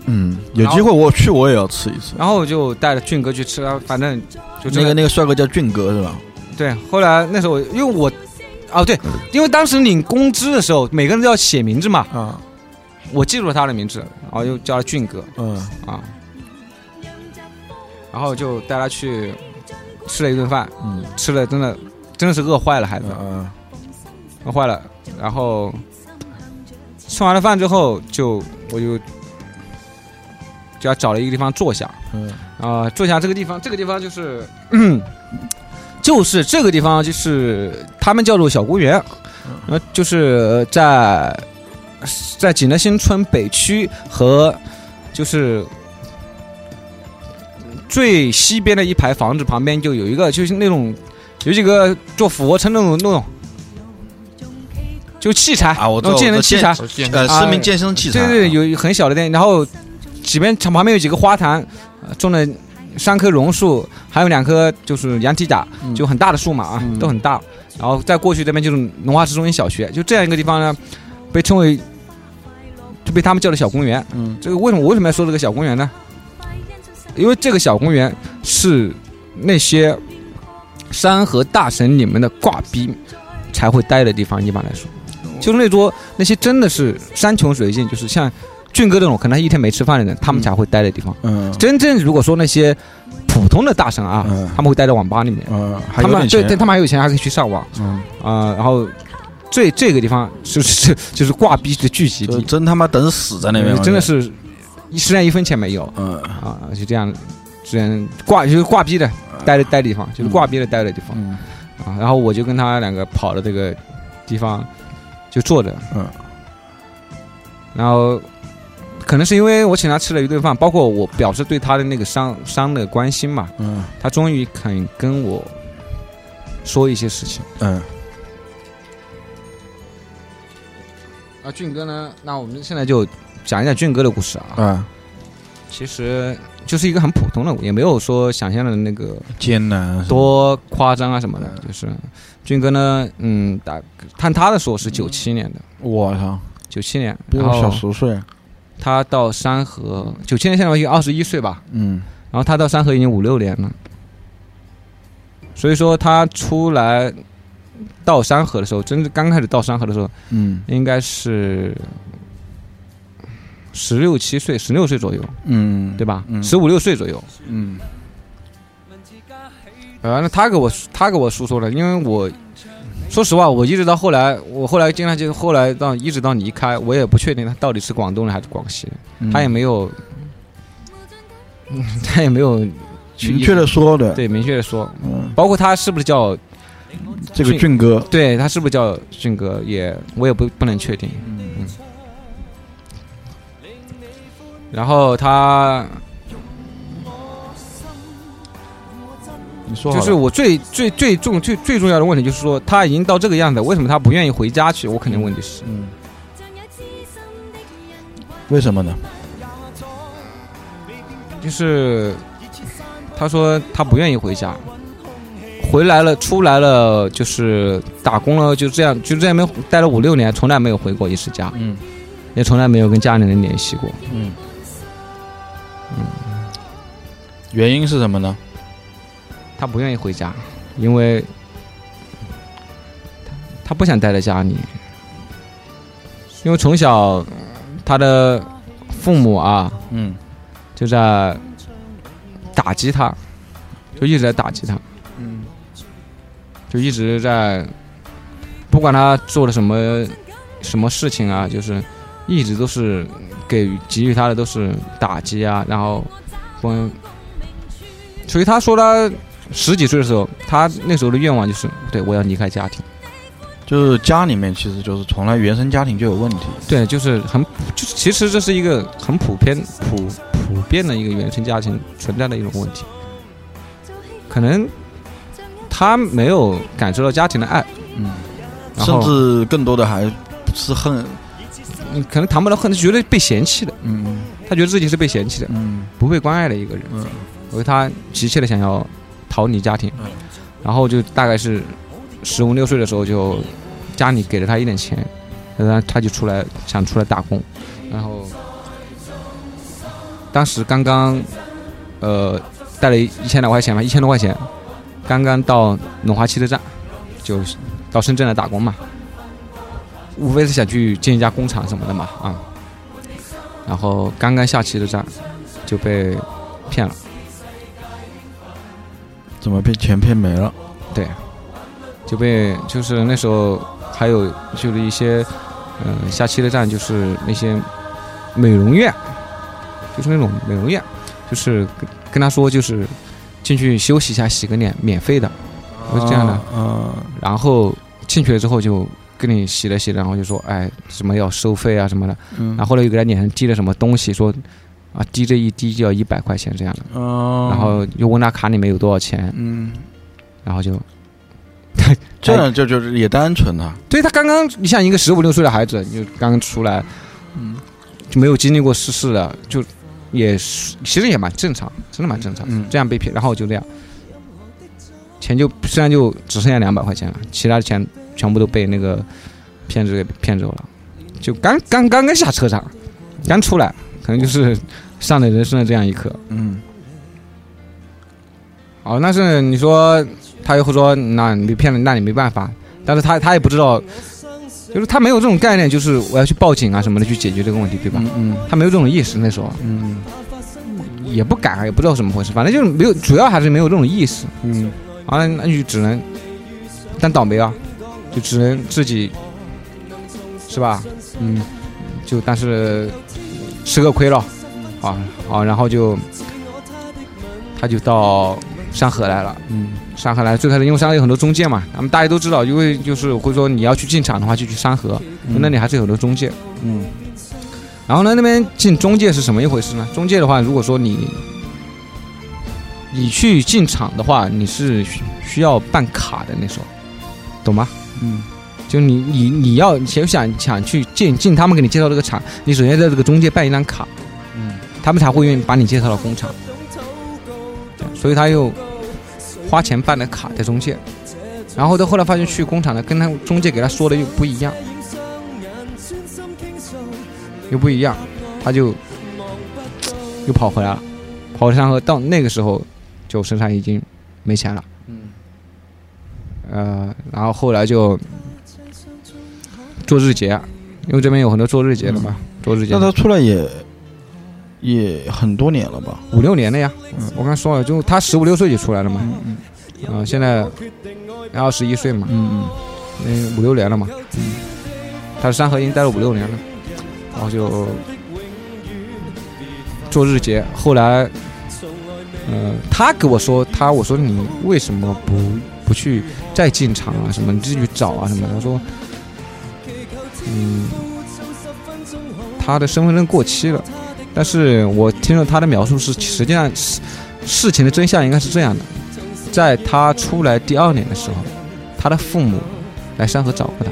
嗯，有机会我去我也要吃一次。然后我就带着俊哥去吃，啊，反正就那个那个帅哥叫俊哥是吧？对。后来那时候因为我，哦对，因为当时领工资的时候，每个人都要写名字嘛，啊，我记住了他的名字，然后又叫他俊哥。嗯。啊，然后就带他去吃了一顿饭，嗯。吃了真的真的是饿坏了孩子，嗯。饿坏了，然后吃完了饭之后就我就就要找了一个地方坐下，嗯。啊、坐下这个地方，这个地方就是，就是这个地方就是他们叫做小公园，呃，就是在在景德新村北区和就是最西边的一排房子旁边就有一个就是那种有几个做俯卧撑那种那种。就器材。啊我健身器材，呃，啊市民健身器材，对对，有很小的店，然后几边墙旁边有几个花坛，呃种了三棵榕树，还有两棵就是羊蹄甲，嗯就很大的树嘛啊，嗯都很大。然后再过去这边就是龙华市中心小学，就这样一个地方呢，被称为就被他们叫的小公园。嗯这个为什么我为什么要说这个小公园呢？因为这个小公园是那些山河大神里面的挂逼才会待的地方。一般来说，就是那桌那些真的是山穷水尽，就是像俊哥这种可能一天没吃饭的人，他们才会待的地方。嗯。真正如果说那些普通的大神啊，嗯。他们会待在网吧里面，嗯，他们对对，他们还有钱，还可以去上网。嗯，啊、然后这这个地方就是就是挂逼的聚集地，真他妈等死在那边，真的，是一身上一分钱没有。嗯。啊，就这样，这样挂就是挂逼的待的待的地方，就是挂逼的待的地方、嗯。啊。然后我就跟他两个跑到这个地方就坐着，嗯，然后可能是因为我请他吃了一顿饭，包括我表示对他的那个伤伤的关心嘛，嗯他终于肯跟我说一些事情。嗯啊，俊哥呢？那我们现在就讲一讲俊哥的故事啊。啊其实就是一个很普通的，也没有说想象的那个艰难，多夸张啊什么的。就是俊哥呢，嗯，打看他的时候是九七年的，我操，九七年，比我小十岁。他到山河，九七年现在已经二十一岁吧，嗯。然后他到山河已经五六年了，所以说他出来到山河的时候，真正刚开始到山河的时候，嗯。应该是十六七岁、十六岁左右，嗯，对吧？嗯。十五六岁左右。嗯。呃，那他给我他给我诉说了，因为我说实话，我一直到后来，我后来经常就后来到一直到离开，我也不确定他到底是广东人还是广西人，嗯。他也没有，嗯他也没有去明确的说的，对明确的说，嗯，包括他是不是叫这个俊哥，对他是不是叫俊哥，也我也不不能确定。嗯。然后他你说就是我最最最重最最重要的问题，就是说他已经到这个样子，为什么他不愿意回家去？我肯定问题是，嗯，为什么呢？就是他说他不愿意回家，回来了出来了就是打工了，就这样就这样没待了五六年，从来没有回过一次家，嗯也从来没有跟家里人联系过。嗯原因是什么呢？他不愿意回家，因为他他不想待在家里，因为从小他的父母啊嗯。就在打击他，就一直在打击他，嗯就一直在不管他做了什么什么事情啊，就是一直都是给予给予他的都是打击啊，然后不，所以他说他十几岁的时候，他那时候的愿望就是对我要离开家庭，就是家里面其实就是从来原生家庭就有问题。对，就是很就是其实这是一个很普遍普普遍的一个原生家庭存在的一种问题，可能他没有感受到家庭的爱，嗯，甚至更多的还是恨。嗯可能谈不到恨，他觉得被嫌弃的，嗯他觉得自己是被嫌弃的，嗯不被关爱的一个人，嗯所以他急切的想要逃离家庭，嗯。然后就大概是十五六岁的时候，就家里给了他一点钱，然后他就出来想出来打工，然后当时刚刚呃带了一千来块钱吧，一千多块钱，刚刚到龙华汽车站，就到深圳来打工嘛，无非是想去建一家工厂什么的嘛啊，然后刚刚下汽车站就被骗了。怎么被钱骗没了？对。就被就是那时候还有就是一些嗯、呃下汽车站就是那些美容院，就是那种美容院，就是跟跟他说就是进去休息一下洗个脸免费的，我是这样的，啊，然后进去了之后就跟你洗了洗，然后就说哎什么要收费啊什么的，嗯。然后后来又给他脸上滴了什么东西，说啊滴这一滴就要一百块钱这样的，哦然后又问他卡里面有多少钱，嗯，然后就 这样就就是也单纯啊。对他刚刚，你像一个十五六岁的孩子，就刚刚出来，嗯就没有经历过世事的，就也是其实也蛮正常，真的蛮正常。嗯这样被骗，然后就这样，钱就虽然就只剩下两百块钱了，其他的钱全部都被那个骗子给骗走了。就刚刚刚刚下车场，刚出来，可能就是上了人生的这样一课。嗯好，那是你说他又会说，那你被骗了，那你没办法。但是他他也不知道，就是他没有这种概念，就是我要去报警啊什么的去解决这个问题，对吧？嗯嗯他没有这种意识，那时候嗯也不敢，也不知道怎么回事，反正就是没有，主要还是没有这种意识。嗯啊，那就只能但倒霉啊，就只能自己是吧？嗯就但是吃个亏了，啊啊，然后就他就到山河来了。嗯山河来最开始因为山河有很多中介嘛，咱们大家都知道，因为就是会说你要去进厂的话，就去山河，那里还是有很多中介。嗯然后呢，那边进中介是什么一回事呢？中介的话，如果说你你去进厂的话，你是需需要办卡的，那时候懂吗？嗯就你你你要想想想去进进他们给你介绍这个厂，你首先在这个中介办一张卡，嗯他们才会愿意把你介绍到工厂。所以他又花钱办了卡在中介，然后到后来发现去工厂呢，跟他中介给他说的又不一样，又不一样，他就又跑回来了，跑回山河。到那个时候，就身上已经没钱了。嗯，呃，然后后来就做日结，因为这边有很多做日结的嘛，做日结那他出来也也很多年了吧？五六年了呀。嗯。我刚说了，就他十五六岁就出来了嘛，嗯啊、现在二十一岁嘛，嗯嗯，那五六年了嘛，他山河已经待了五六年了，然后就做日结，后来，呃，他给我说，他我说你为什么不不去再进厂啊什么，你自己去找啊什么的，他说，嗯，他的身份证过期了，但是我听了他的描述是，实际上事事情的真相应该是这样的，在他出来第二年的时候，他的父母来山河找过他。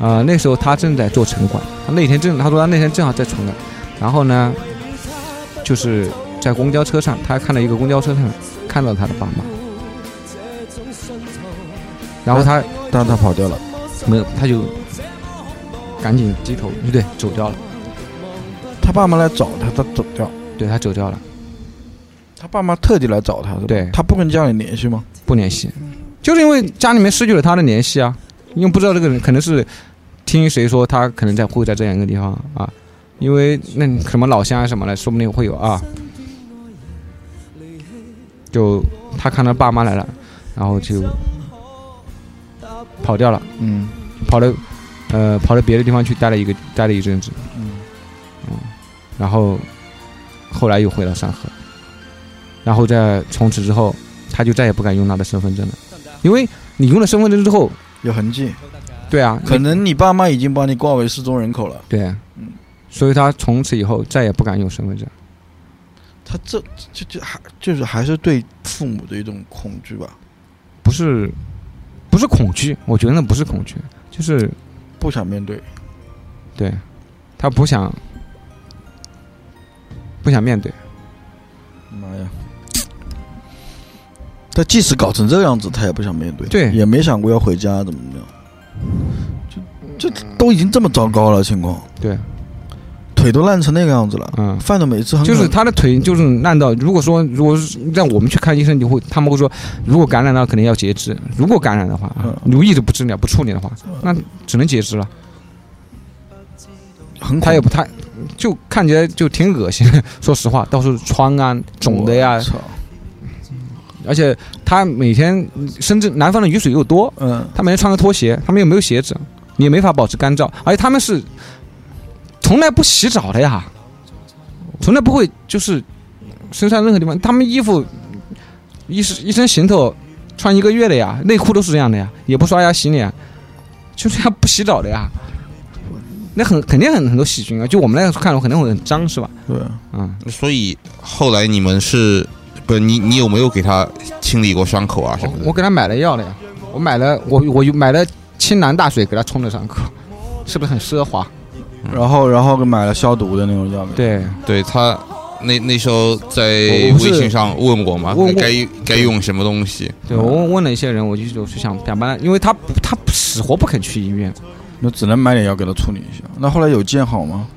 嗯。啊、那时候他正在做城管，他那天正他说他那天正好在城管，然后呢，就是在公交车上，他看到一个公交车上看到他的爸妈，然后他嗯，但是他跑掉了。没有，他就赶紧低头，不对，走掉了，他爸妈来找他，他走掉。对他走掉了，他爸妈特地来找他，是吧？对。他不跟家里联系吗？不联系，就是因为家里面失去了他的联系啊，因为不知道这个人可能是听谁说他可能在会在这样一个地方啊，因为那什么老乡啊什么的，说不定会有啊。就他看到爸妈来了，然后就跑掉了，嗯。跑到呃跑到别的地方去待了一个待了一阵子，嗯。然后后来又回到山河，然后在从此之后，他就再也不敢用他的身份证了，因为你用了身份证之后，有痕迹，对啊，可能你爸妈已经把你挂为失踪人口了。对，嗯。所以他从此以后再也不敢用身份证。他这这这还就是还是对父母的一种恐惧吧，不是，不是恐惧，我觉得那不是恐惧，就是不想面对。对，他不想，不想面对。妈呀！他即使搞成这个样子，他也不想面对，对也没想过要回家怎么怎么样，就就都已经这么糟糕了情况，对，腿都烂成那个样子了，嗯，饭都没吃，就是他的腿就是烂到，如果说如果是让我们去看医生，就会他们会说，如果感染了肯定要截肢，如果感染的话，嗯如果一直不治疗不处理的话，那只能截肢了。很他也不太，就看起来就挺恶心的。说实话，到处疮啊、肿的呀而且他每天，深圳南方的雨水又多，嗯，他每天穿个拖鞋，他们又没有鞋子，你也没法保持干燥，而且他们是从来不洗澡的呀，从来不会就是身上任何地方，他们衣服一身一身行头穿一个月的呀，内裤都是这样的呀，也不刷牙洗脸，就这样不洗澡的呀。那很肯定很很多细菌啊，就我们来看，肯定会很脏，是吧？对，嗯，所以后来你们是不是你你有没有给他清理过伤口啊什么的？我给他买了药了呀，我买了我我买了青蓝大水给他冲了伤口，是不是很奢华？然后然后买了消毒的那种药，，对，对他那那时候在微信上问我嘛问，该该用什么东西？对我问问了一些人，我就就是想想办法，因为他不他死活不肯去医院。那只能买点药给他处理一下。那后来有见好吗？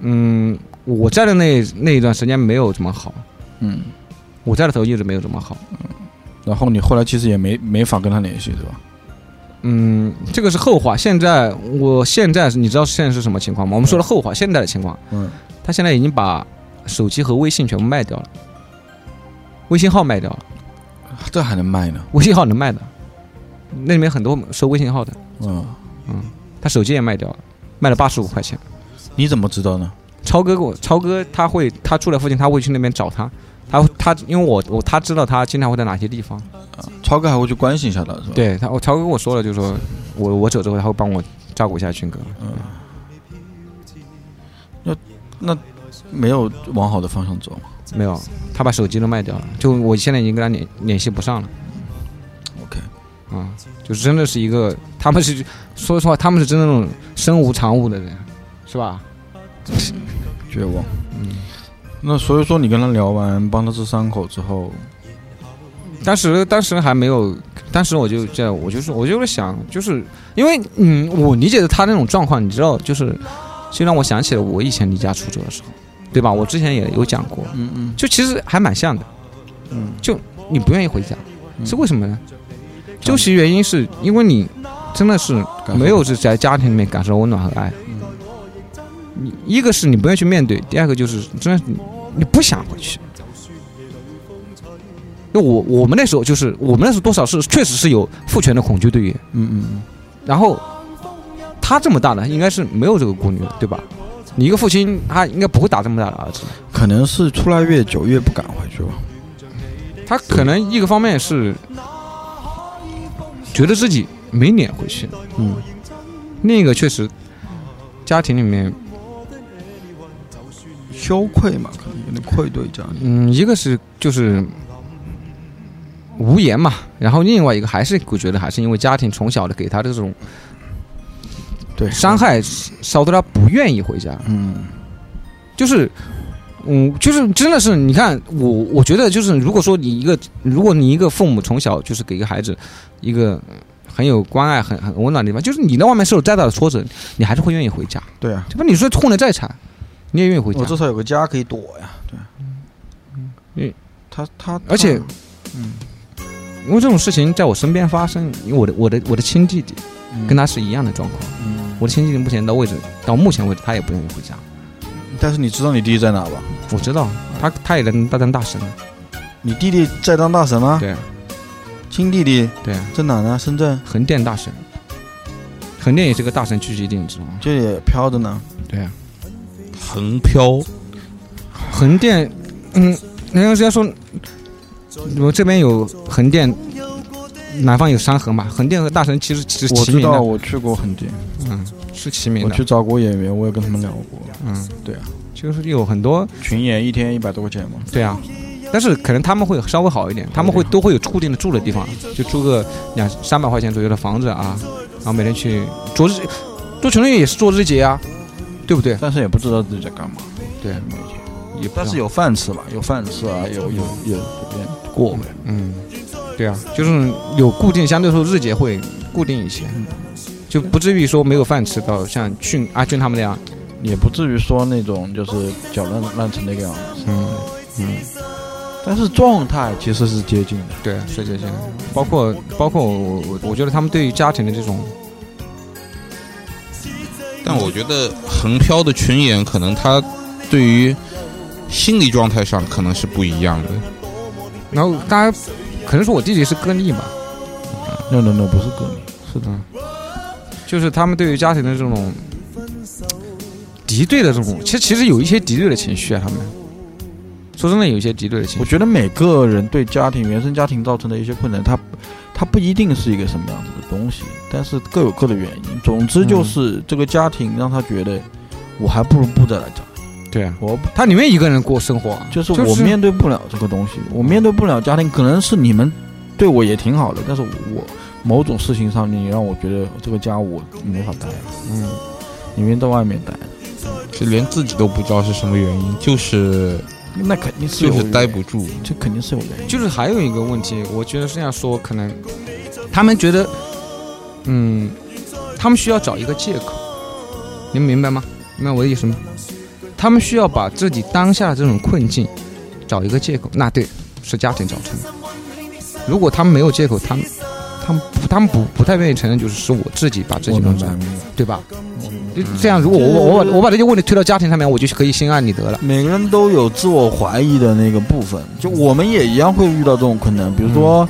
嗯，我在的那那一段时间没有怎么好，嗯，我在的时候一直没有怎么好。然后你后来其实也没没法跟他联系，对吧？嗯，这个是后话。现在我现在你知道现在是什么情况吗？我们说的后话，现在的情况，嗯，他现在已经把手机和微信全部卖掉了，微信号卖掉了，这还能卖呢？微信号能卖的，那里面很多收微信号的，嗯嗯，他手机也卖掉了，卖了八十五块钱。你怎么知道呢？超哥给我，超哥他会，他住在附近，他会去那边找他。他他因为我我他知道他经常会在哪些地方。超哥还会去关心一下他，是吧？，对他，我超哥跟我说了，就是说我我走之后，他会帮我照顾一下军哥。那，那没有往好的方向走嘛。没有，他把手机都卖掉了，就我现在已经跟他联联系不上了。OK，啊、就是真的是一个，他们是说实话，他们是真的那种身无长物的人，是吧？绝望。嗯，那所以说你跟他聊完，帮他治伤口之后，当时当时还没有，当时我就这样，我就是我就是想，就是因为嗯，我理解的他那种状况，你知道，就是就让我想起了我以前离家出走的时候，对吧？我之前也有讲过，嗯嗯就其实还蛮像的，嗯，就你不愿意回家，嗯是为什么呢？究其原因，是因为你真的是没有是在家庭里面感受温暖和爱。你一个是你不愿意去面对，第二个就是真的你你不想回去。那我我们那时候就是我们那时候多少是确实是有父权的恐惧对于，嗯嗯嗯，然后他这么大的应该是没有这个顾虑的，对吧？你一个父亲他应该不会打这么大的儿子，可能是出来越久越不敢回去吧。他可能一个方面是觉得自己没脸回去，嗯，另一个确实家庭里面，羞愧嘛，可能有点愧对家里。嗯，一个是就是无言嘛，然后另外一个还是我觉得还是因为家庭从小的给他的这种对，伤害，烧得他不愿意回家，嗯就是。嗯，就是真的是，你看我，我觉得就是，如果说你一个，如果你一个父母从小就是给一个孩子一个很有关爱、很很温暖的地方，就是你在外面受了再大的挫折，你还是会愿意回家，对啊，对吧？你说混的再惨，你也愿意回家我。至少有个家可以躲呀。对，嗯，因为他他，而且嗯，因为这种事情在我身边发生，因为我的我的我的亲弟弟嗯跟他是一样的状况。嗯，我的亲弟弟目前到位置到目前为止，他也不愿意回家。但是你知道你弟弟在哪吧？我知道他他也能当当大神，你弟弟在当大神吗？对亲弟弟对，在哪呢？深圳，横店大神，横店也是个大神聚集地，你知道吗？这也飘着呢。对啊，横漂，横店，嗯，人家说，我这边有横店，南方有山河嘛，横店和大神其实是我知道，齐名的，我去过横店，嗯，是齐名的。我去，找过演员，我也跟他们聊过。嗯，对啊，就是有很多群演一天一百多块钱嘛。对啊，但是可能他们会稍微好一点，他们会都会有固定的住的地方，就租个两三百块钱左右的房子啊，然后每天去做日，做穷人也是做日结啊，对不对？但是也不知道自己在干嘛。对，也但是有饭吃吧，有饭吃啊，有有有随便过呗。嗯，对啊，就是有固定，相对来说日结会固定一些，就不至于说没有饭吃到像俊阿俊他们那样，也不至于说那种就是搅乱乱成那个样子，嗯嗯，但是状态其实是接近的。对，是接近的，包括包括我我我觉得他们对于家庭的这种，但我觉得横漂的群演可能他对于心理状态上可能是不一样的。然后大家可能说我弟弟是个例吧，no no no，不是个例，是的。就是他们对于家庭的这种敌对的这种，其实其实有一些敌对的情绪啊，他们。说真的有一些敌对的情绪，我觉得每个人对家庭、原生家庭造成的一些困难，他他不一定是一个什么样子。的东西，但是各有各的原因。总之就是这个家庭让他觉得，我还不如不再来家，对啊，我他宁愿一个人过生活啊，就是我面对不了这个东西，我面对不了家庭，可能是你们对我也挺好的，但是我某种事情上，你让我觉得这个家我没法待，嗯，宁愿在外面待，就连自己都不知道是什么原因，就是那肯定是有就是待不住。这肯定是有原因。就是还有一个问题，我觉得是这样说，可能他们觉得，嗯，他们需要找一个借口，你们明白吗？明白我的意思吗？他们需要把自己当下的这种困境找一个借口，那对，是家庭造成的。如果他们没有借口，他们他们不他们不不太愿意承认，就是是我自己把自己弄成我明白，，明白。对吧？就这样，如果我我我把我把这些问题推到家庭上面，我就可以心安理得了。每个人都有自我怀疑的那个部分，就我们也一样会遇到这种困难。比如说，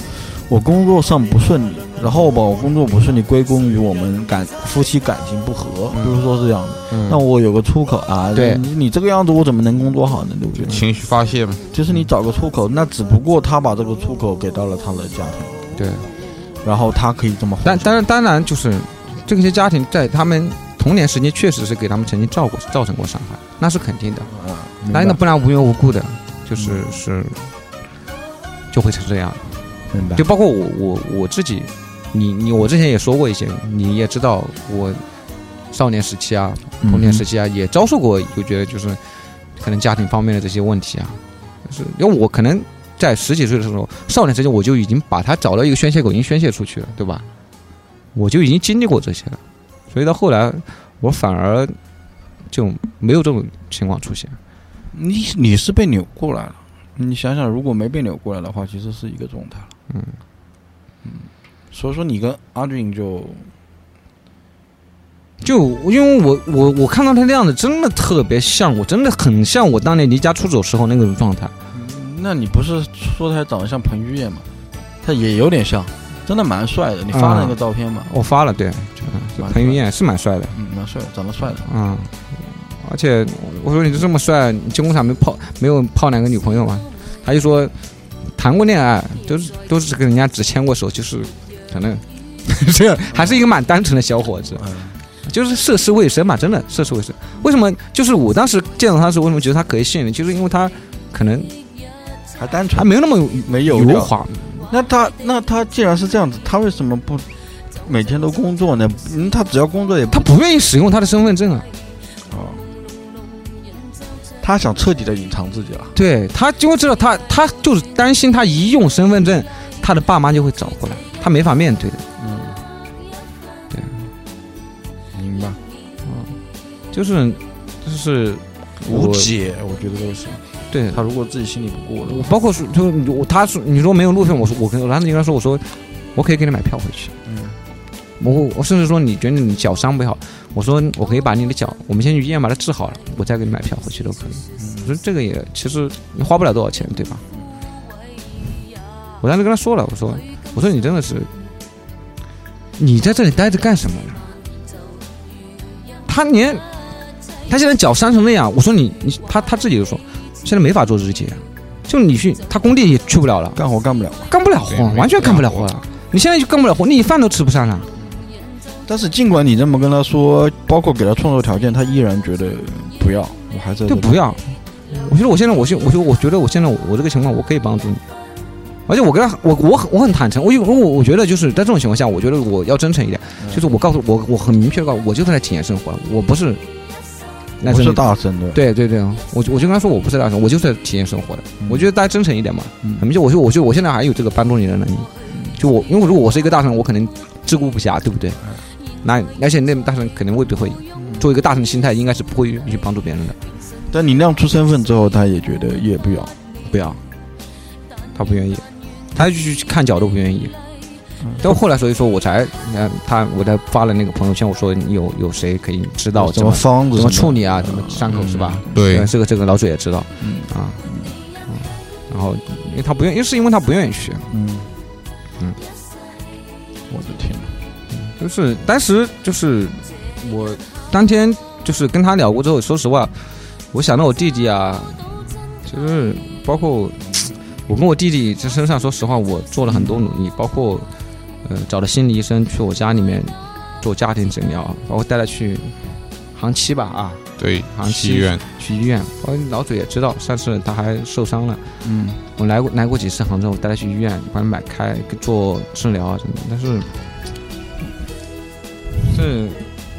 我工作上不顺利，然后吧我工作不顺利归功于我们感夫妻感情不和，嗯比如说是这样的。嗯那我有个出口啊，对你你这个样子我怎么能工作好呢？对不对？情绪发泄嘛，就是你找个出口，那只不过他把这个出口给到了他的家庭，对。然后他可以这么。但当然，当然就是这些家庭在他们童年时间确实是给他们曾经造过造成过伤害，那是肯定的。啊，那那不然无缘无故的，就是是就会成这样。明白就。包括我我我自己，你你我之前也说过一些，你也知道我少年时期啊，童年时期啊，也遭受过，就觉得就是可能家庭方面的这些问题啊，就是因为我可能在十几岁的时候，少年时期我就已经把他找到一个宣泄口，已经宣泄出去了，对吧？我就已经经历过这些了，所以到后来我反而就没有这种情况出现。你你是被扭过来了，你想想，如果没被扭过来的话，其实是一个状态了。嗯嗯，所以说你跟阿俊就就因为我我我看到他那样子，真的特别像我，真的很像我当年离家出走时候那种状态。那你不是说他长得像彭于晏吗？他也有点像，真的蛮帅的。你发那个照片嘛？我发了，对，蛮彭于晏是蛮帅的，嗯，蛮帅的，长得帅的。嗯，而且我说你这么帅，你进工厂没泡没有泡两个女朋友吗？他就说谈过恋爱，都是都是跟人家只牵过手，就是可能 这个还是一个蛮单纯的小伙子，嗯，就是涉世未深嘛，真的涉世未深。为什么？就是我当时见到他的时候，为什么觉得他可以信任？就是因为他可能还单纯，还没有那么没有。油滑，那他那他既然是这样子，他为什么不每天都工作呢？嗯，他只要工作也不他不愿意使用他的身份证啊。哦，他想彻底的隐藏自己了。对他，因为知道他，他就是担心他一用身份证，他的爸妈就会找过来，他没法面对的。嗯，对，明白。嗯就是就是无我解，我觉得都是。对他如果自己心里不过包括说，就我他说你说没有路费，我说我跟我当时跟他说，我说我可以给你买票回去。嗯，我我甚至说你觉得你脚伤不好，我说我可以把你的脚，我们先去医院把它治好了，我再给你买票回去都可以。嗯我说这个也其实你花不了多少钱，对吧？我当时跟他说了，我说我说你真的是，你在这里待着干什么呢？他连他现在脚伤成那样，我说你你他他自己就说现在没法做日结，就你去他工地也去不了了，干活干不了。干不了活完全干不了活了。你现在就干不了活，你饭都吃不上了。但是尽管你这么跟他说，包括给他创造条件，他依然觉得不要。我还在就不要。我觉得我现在，我现我就我觉得我现在我这个情况，我可以帮助你。而且我跟他，我我很我很坦诚，我因为我我觉得就是在这种情况下，我觉得我要真诚一点，嗯就是我告诉我我很明确的告诉我就是在体验生活，我不是，那不是大神的。对对对，我就我就跟他说我不是大神，我就是在体验生活的。嗯我觉得大家真诚一点嘛，嗯很明确。我说我觉得我现在还有这个帮助你的能力，就我因为如果我是一个大神，我可能自顾不暇，对不对？那而且那大神肯定未必会，作为一个大神的心态，应该是不会去帮助别人的。但你亮出身份之后，他也觉得也不要。不要，他不愿意，他就去看脚都不愿意。嗯。到后来，所以说我才，呃，他我才发了那个朋友圈，我说你有有谁可以知道怎么怎么处理啊，怎么伤口是吧？对。呃，这个这个老嘴也知道。嗯。啊，嗯，然后因为他不愿意，是因为他不愿意去，嗯。嗯，我的天。哪！就是当时就是我当天就是跟他聊过之后，说实话，我想到我弟弟啊，就是包括我跟我弟弟这身上，说实话，我做了很多努力，包括呃找了心理医生去我家里面做家庭诊疗，包括带他去航期吧啊，对航七医院。去医院，包括老嘴也知道，上次他还受伤了。嗯。我来过来过几次杭州，我带他去医院帮他买开做治疗啊什么的。但是，是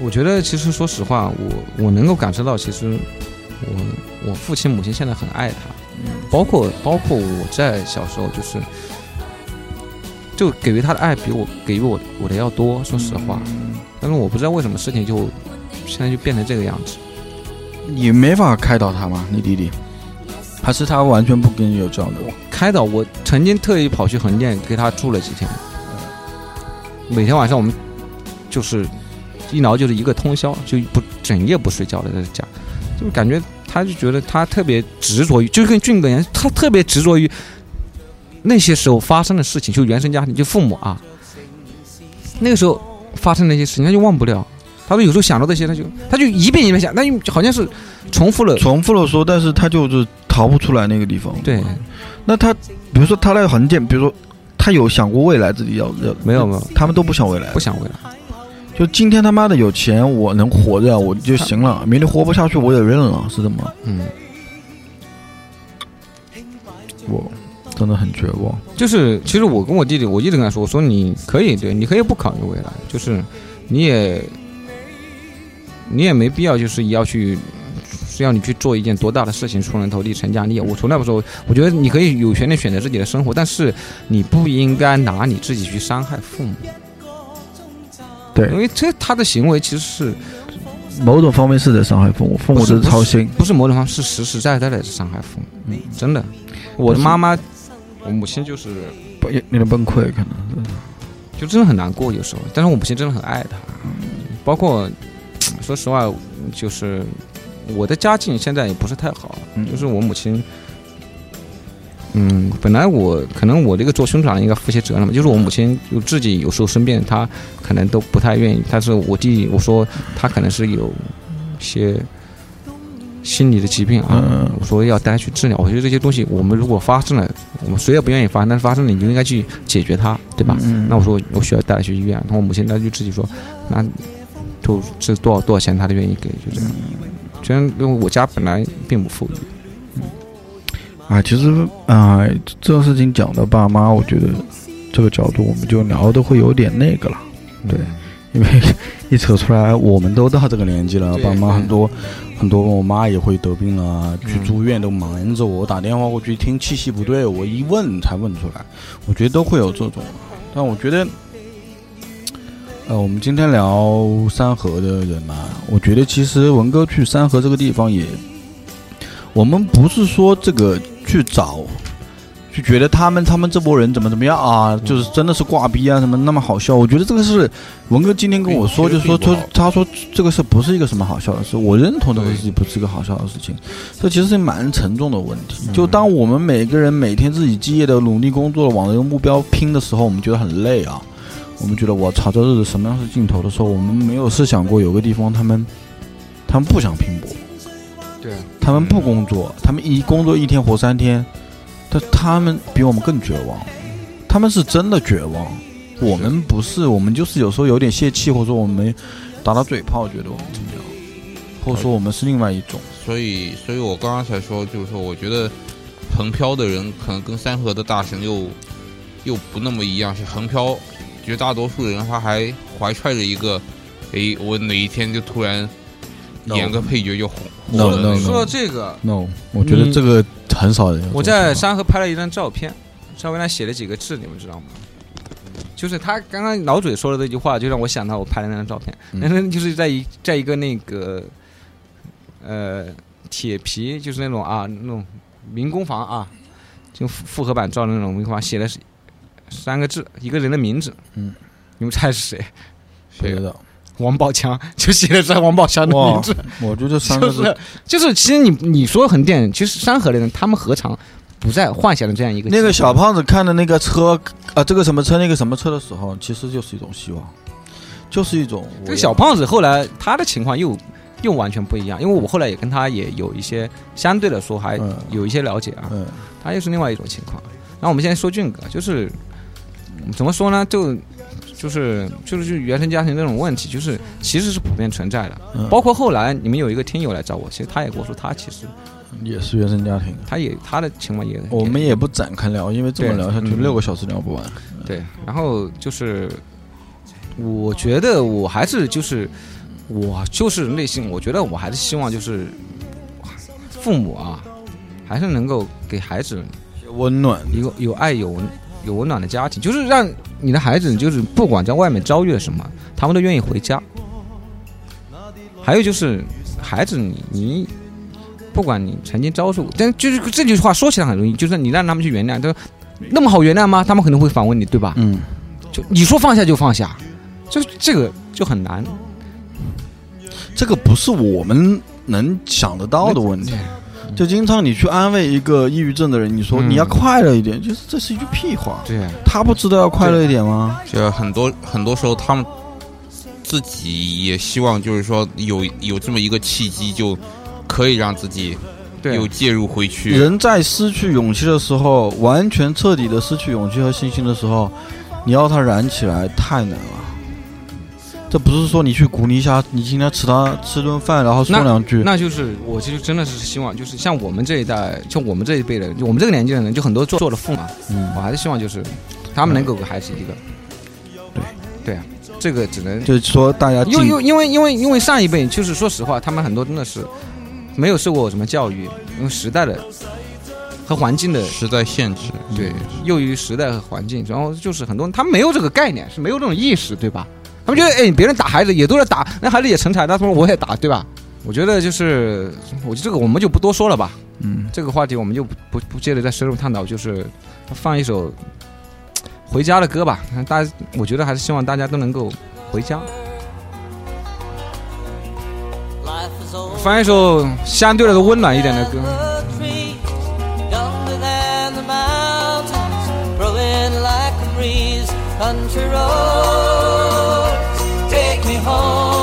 我觉得其实说实话，我我能够感受到，其实我我父亲母亲现在很爱他，包括包括我在小时候就是。就给予他的爱比我给予我我的要多，说实话，但是我不知道为什么事情就现在就变成这个样子。你没法开导他吗？你弟弟，还是他完全不跟你有这样的？开导我曾经特意跑去横店给他住了几天，每天晚上我们就是一聊就是一个通宵，就不整夜不睡觉的在家，就感觉他就觉得他特别执着于，就跟俊哥一样，他特别执着于那些时候发生的事情，就原生家庭，就父母啊，那个时候发生的那些事情，他就忘不了。他说有时候想到这些，他就他就一遍一遍想，那就好像是重复了。重复了说，但是他就是逃不出来那个地方。对，那他比如说他那个横店，比如说他有想过未来自己要要没有没有，他们都不想未来不，想未来。就今天他妈的有钱，我能活着我就行了，明天活不下去我也认了，是这么？嗯。我真的很绝望。就是，其实我跟我弟弟，我一直跟他说，我说你可以，对，你可以不考虑未来，就是你也，你也没必要，就是要去是要你去做一件多大的事情出人头地、成家立业。我从来不说，我觉得你可以有权利选择自己的生活，但是你不应该拿你自己去伤害父母。对因为这他的行为其实是某种方面是在伤害父母，父母是的操心。不是某种方式，是实实在在的伤害父母。嗯，真的，我的妈妈，我母亲就是不有点崩溃，可能是。就真的很难过，有时候。但是我母亲真的很爱他，包括说实话，就是我的家境现在也不是太好，嗯就是我母亲，嗯，本来我可能我这个做兄长应该负些责任嘛，就是我母亲就自己有时候生病，她可能都不太愿意，但是我弟我说他可能是有些心理的疾病啊，嗯我说要带他去治疗。我觉得这些东西我们如果发生了，我们谁也不愿意发生，但是发生了你就应该去解决它，对吧？嗯那我说我需要带他去医院，然后我母亲她就自己说，那就这多少多少钱她都愿意给，就这样。虽然因为我家本来并不富裕，啊，其实啊、这种事情讲到爸妈，我觉得这个角度我们就聊的会有点那个了，对，因为 一扯出来，我们都到这个年纪了，爸妈很多很多，我妈也会得病了啊，去嗯住院都瞒着我，我打电话过去听气息不对，我一问才问出来，我觉得都会有这种，但我觉得。呃，我们今天聊三河的人嘛，我觉得其实文哥去三河这个地方也，我们不是说这个去找，就觉得他们他们这波人怎么怎么样啊，就是真的是挂逼啊什么那么好笑，我觉得这个是文哥今天跟我说，就是说说他说这个事不是一个什么好笑的事，我认同这个事情不是一个好笑的事情，这其实是蛮沉重的问题。嗯。就当我们每个人每天自己基业的努力工作，往这个目标拼的时候，我们觉得很累啊。我们觉得我操，这日子什么样是尽头的时候，我们没有设想过有个地方他们，他们不想拼搏，对，他们不工作，他们一工作一天活三天，但他们比我们更绝望，他们是真的绝望，我们不是，我们就是有时候有点泄气，或者说我们打打嘴炮，觉得我们怎么样，或者说我们是另外一种。所以，所以我刚刚才说，就是说，我觉得横漂的人可能跟三河的大神又又不那么一样，是横漂，绝大多数人他还怀揣着一个，诶，我哪一天就突然演个配角就红 No，火了。说到这个，no，我觉得这个很少人。我在山河拍了一张照片，上面他写了几个字，你们知道吗？就是他刚刚老嘴说的这句话，就让我想到我拍的那张照片。嗯那张就是在一在一个那个呃铁皮，就是那种啊那种民工房啊，就复复合板照的那种民工房，写的是三个字，一个人的名字。嗯，你们猜是谁？谁知道。王宝强，就写的是王宝强的名字。我觉得三个字就是就是，其实你你说很电影，其实山河的人他们何尝不在幻想着这样一个那个小胖子看的那个车啊，这个什么车那个什么车的时候，其实就是一种希望，就是一种这个小胖子后来他的情况又又完全不一样，因为我后来也跟他也有一些相对来说还嗯有一些了解啊，嗯他又是另外一种情况。然后我们现在说俊哥，就是嗯怎么说呢？就就是就是就原生家庭这种问题，就是其实是普遍存在的。嗯，包括后来你们有一个听友来找我，其实他也跟我说，他其实也是原生家庭。他也他的情况也我们也不展开聊，因为这么聊下去嗯六个小时聊不完。对，然后就是，我觉得我还是就是，我就是内心，我觉得我还是希望就是，父母啊，还是能够给孩子温暖，一个有爱有有温暖的家庭，就是让你的孩子就是不管在外面遭遇了什么，他们都愿意回家。还有就是，孩子你你，不管你曾经遭受，但就是这句话说起来很容易，就是你让他们去原谅，都那么好原谅吗？他们可能会反问你，对吧？嗯，就你说放下就放下，就这个就很难。这个不是我们能想得到的问题。就经常你去安慰一个抑郁症的人，你说嗯你要快乐一点，就是这是一句屁话。对，他不知道要快乐一点吗？就很多很多时候，他们自己也希望，就是说有有这么一个契机，就可以让自己对又介入回去。人在失去勇气的时候，完全彻底的失去勇气和信心的时候，你要他燃起来太难了。这不是说你去鼓励一下，你今天吃他吃顿饭，然后说两句，那就是我其实真的是希望，就是像我们这一代，就我们这一辈的人，就我们这个年纪的人，就很多做做了父母啊，嗯。我，还是希望就是他们能够给孩子一个，对。对啊，这个只能就是说大家因为因为因为因为因为上一辈就是说实话，他们很多真的是没有受过什么教育，因为时代的和环境的时代限制，对，由于时代和环境，然后就是很多人他没有这个概念，是没有这种意识，对吧？他们觉得，哎，别人打孩子也都在打，那孩子也成才，那他说我也打，对吧？我觉得就是，我这个我们就不多说了吧。嗯，这个话题我们就不不不接着再深入探讨，就是放一首回家的歌吧。大家，我觉得还是希望大家都能够回家。放一首相对来说温暖一点的歌。Home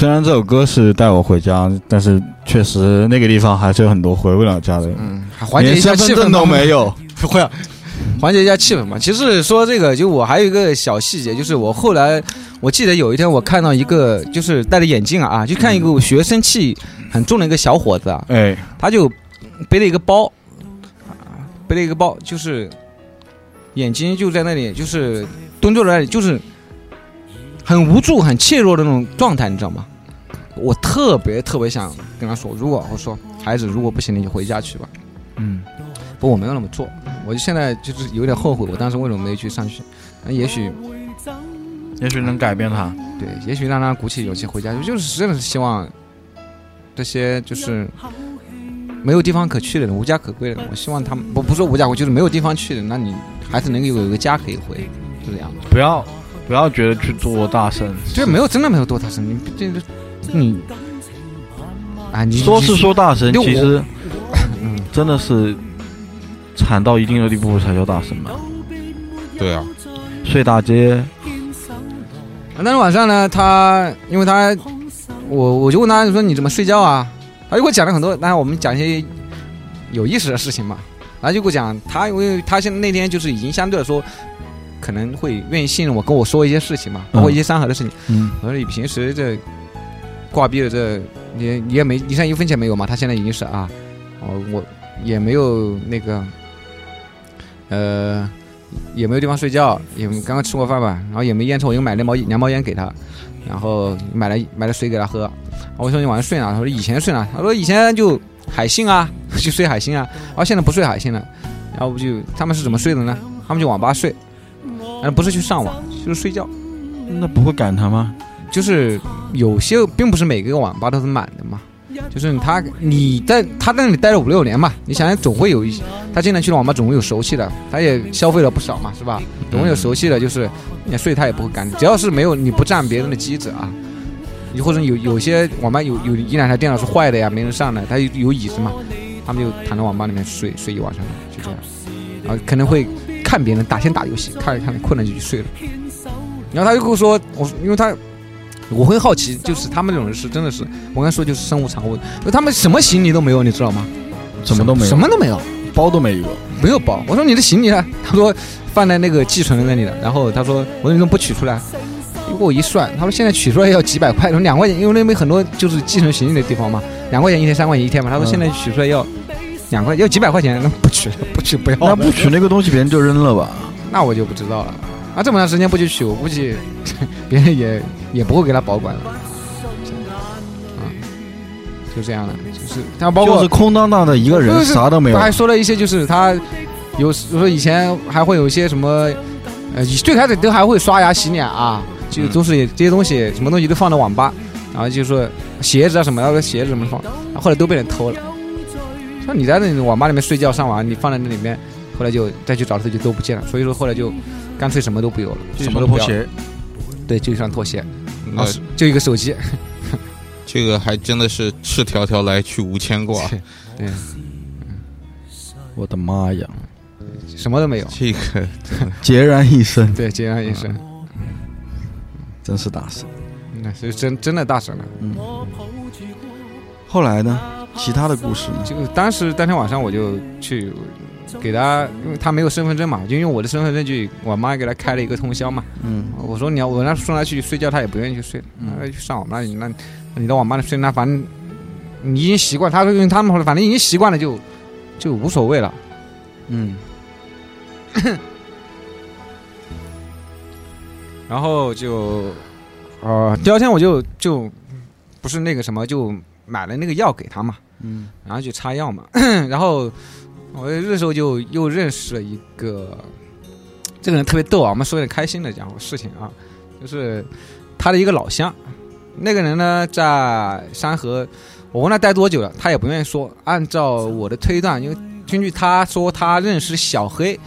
虽然这首歌是带我回家，但是确实那个地方还是有很多回不了家的人，嗯，缓解连一下气氛身份证都没有。会啊，缓解一下气氛嘛。其实说这个，就我还有一个小细节，就是我后来我记得有一天我看到一个，就是戴着眼镜啊啊，就看一个学生气很重的一个小伙子啊，哎，他就背了一个包，啊背了一个包，就是眼睛就在那里，就是蹲坐在那里，就是很无助、很怯弱的那种状态，你知道吗？我特别特别想跟他说，如果我说孩子，如果不行，你就回家去吧。嗯，不，我没有那么做，我就现在就是有点后悔，我当时为什么没有去上学？那也许也许能改变他。对，也许让他鼓起勇气回家，就是真的是希望这些就是没有地方可去的人、无家可归的人，我希望他们不不说无家可归，就是没有地方去的，那你还是能够有一个家可以回，就这样。不要不要觉得去做大声，这没有真的没有做大声，你这这你啊，你说是说大神，其实嗯，真的是惨到一定的地步才叫大神吧。对啊，睡大街，那天晚上呢，他因为他我我就问他你说你怎么睡觉啊？他就给我讲了很多，那我们讲一些有意思的事情嘛。然后就给我讲他，因为他现在那天就是已经相对来说可能会愿意信任我，跟我说一些事情嘛，包括一些山河的事情。嗯，我说你平时这挂逼的这你你也没你现在一分钱没有嘛？他现在已经是啊，哦我也没有那个呃也没有地方睡觉，也刚刚吃过饭吧，然后也没烟抽，我又买了毛两包烟给他，然后买了买了水给他喝。我说你晚上睡哪？他说以前睡哪？他说以前就海信啊，就睡海信啊，然后现在不睡海信了，要不就他们是怎么睡的呢？他们去网吧睡，但不是去上网，就是睡觉。那不会赶他吗？就是有些并不是每个网吧都是满的嘛，就是他你在他在那里待了五六年嘛，你想想总会有一些他经常去的网吧总会有熟悉的，他也消费了不少嘛，是吧？总会有熟悉的，就是你睡他也不会赶你，只要是没有你不占别人的机子啊，你或者有有些网吧有有一两台电脑是坏的呀，没人上的，他有有椅子嘛，他们就躺在网吧里面睡睡一晚上，就这样，然后可能会看别人打先打游戏，看着看着困了就去睡了。然后他就跟我说，我说因为他我会好奇，就是他们这种人是真的是，我刚才说就是身无长物，就他们什么行李都没有，你知道吗？什么都没有，什么都没有，包都没有。没有包。我说你的行李呢？他说放在那个寄存那里了。然后他说我说你怎么不取出来？结果我一算，他说现在取出来要几百块，说两块钱，因为那边很多就是寄存行李的地方嘛，两块钱一天，三块钱一天嘛。他说现在取出来要两块，要几百块钱，那不取，不取不要。那不取那个东西，别人就扔了吧？那我就不知道了。啊，这么长时间不去取，我估计 别人也也不会给他保管了。啊，就这样的，就是他包括就是空荡荡的一个人，就是啥都没有他。还说了一些，就是他有时说以前还会有一些什么，呃，最开始都还会刷牙洗脸啊，就都是这些东西，什么东西都放到网吧，然后就说鞋子啊什么，那个鞋子怎么放，然后后来都被人偷了。像你在那种网吧里面睡觉上网，你放在那里面，后来就再去找他就都不见了。所以说后来就干脆什么都不有了，什么都不要了。对，就一双拖鞋，啊，就一个手机。这个还真的是赤条条来去无牵挂。对，我的妈呀，什么都没有。这个 孑然一身，对，孑然一身。真是大神。那是真真的大神了。嗯后来呢？其他的故事呢？就当时当天晚上我就去给他，因为他没有身份证嘛，就用我的身份证去，我妈给他开了一个通宵嘛。嗯，我说你要我让送他去睡觉，他也不愿意去睡，那去上网吧，那那你到网吧里睡，那反正你已经习惯，他说他们反正已经习惯了就，就无所谓了。嗯，然后就，呃，第二天我就就不是那个什么，就买了那个药给他嘛，嗯，然后去擦药嘛，然后我那时候就又认识了一个，这个人特别逗啊，我们说点开心的讲事情啊，就是他的一个老乡，那个人呢在山河，我问他待多久了，他也不愿意说。按照我的推断，因为根据他说他认识小黑，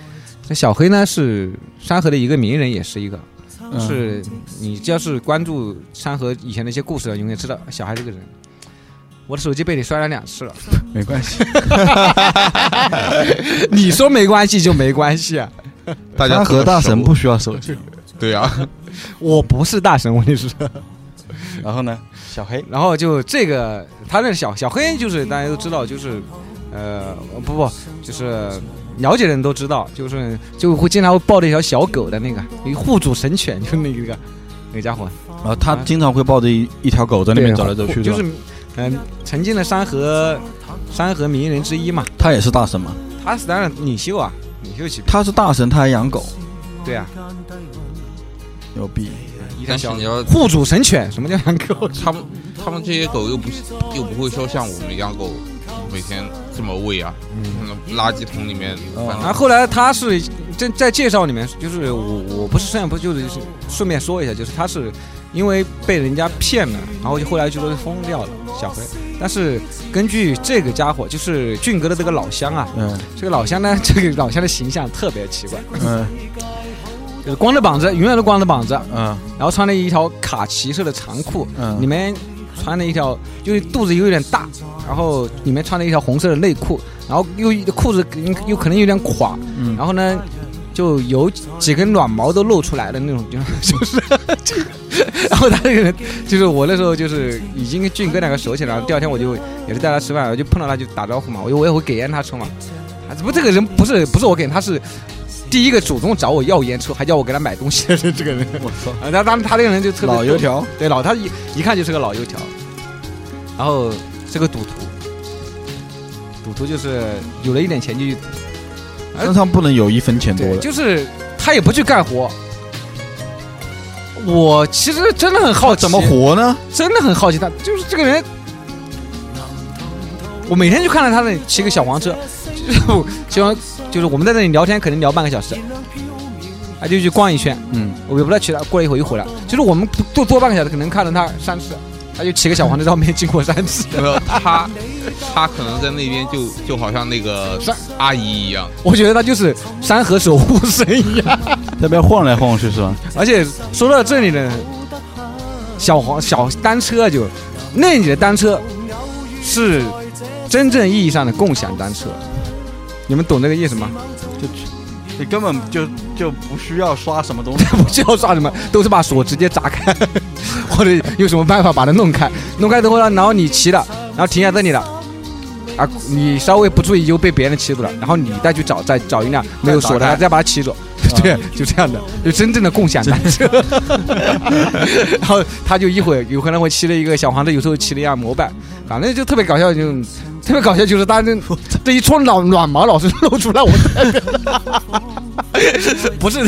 这小黑呢是山河的一个名人，也是一个。嗯是你只要是关注山河以前的一些故事的，永远知道小孩这个人。我的手机被你摔了两次了，没关系。你说没关系就没关系啊！大家和大神不不需要手机。对啊，我不是大神，问题是。然后呢？小黑，然后就这个，他认识小小黑，就是大家都知道，就是呃不不，就是了解的人都知道，就是就会经常会抱着一条小狗的那个一个护主神犬，就那个那个家伙，然后他经常会抱着一一条狗在那边走来走去，就是吧嗯、曾经的山河山河名人之一嘛，他也是大神嘛。他是当然领袖啊，领袖级别，他是大神，他还养狗，对啊，牛逼。一条小但是你要护主神犬，什么叫养狗？他们他们这些狗又不是又不会说像我们养狗每天这么喂啊，嗯，垃圾桶里面。哦。反正然后后来他是在在介绍里面，就是我我不是顺便不就是顺便说一下，就是他是因为被人家骗了，然后就后来就都是疯掉了小黑。但是根据这个家伙，就是俊哥的这个老乡啊，嗯。这个老乡呢，这个老乡的形象特别奇怪，嗯。就 是光着膀子，永远都光着膀子，嗯。然后穿了一条卡其色的长裤，嗯，里面穿了一条，就是肚子有点大，然后里面穿了一条红色的内裤，然后又裤子又可能有点垮，嗯。然后呢，就有几根软毛都露出来的那种，就是 就是，然后他这个人就是我那时候就是已经跟俊哥两个熟起来了，第二天我就也是带他吃饭，我就碰到他就打招呼嘛，我我也会给烟他抽嘛，啊，不这个人不是不是我给他是。第一个主动找我要烟抽，还叫我给他买东西的这个人，我操，啊，他他这个人就特别老油条，对，老他一一看就是个老油条，然后是个赌徒，赌徒就是有了一点钱就身上不能有一分钱多对，的。就是他也不去干活。我其实真的很好奇，怎么？活呢？真的很好奇他，就是这个人。我每天就看到他那里骑个小黄车，就是我喜欢，就是我们在那里聊天，可能聊半个小时，然他就去逛一圈，嗯，我也不知道骑了，过了一会儿又回来。就是我们坐坐半个小时，可能看到他三次，他就骑个小黄车照面经过三次。没有他，他可能在那边就就好像那个阿姨一样，我觉得他就是山河守护神一样。那边晃来晃去是吧？而且说到这里呢，小黄小单车就那里的单车是真正意义上的共享单车，你们懂这个意思吗？你根本就就不需要刷什么东西，不需要刷什么，都是把锁直接砸开，或者用什么办法把它弄开。弄开之后呢，然后你骑了，然后停在这里了，啊，你稍微不注意就被别人骑走了，然后你再去找再找一辆没有锁的，再把它骑走。对，就这样的，就真正的共享单车。然后他就一会儿有可能会骑了一个小黄车，有时候骑了一辆摩拜，反正就特别搞笑，就特别搞笑，就是他这 这一撮老软毛老是露出来，我 不是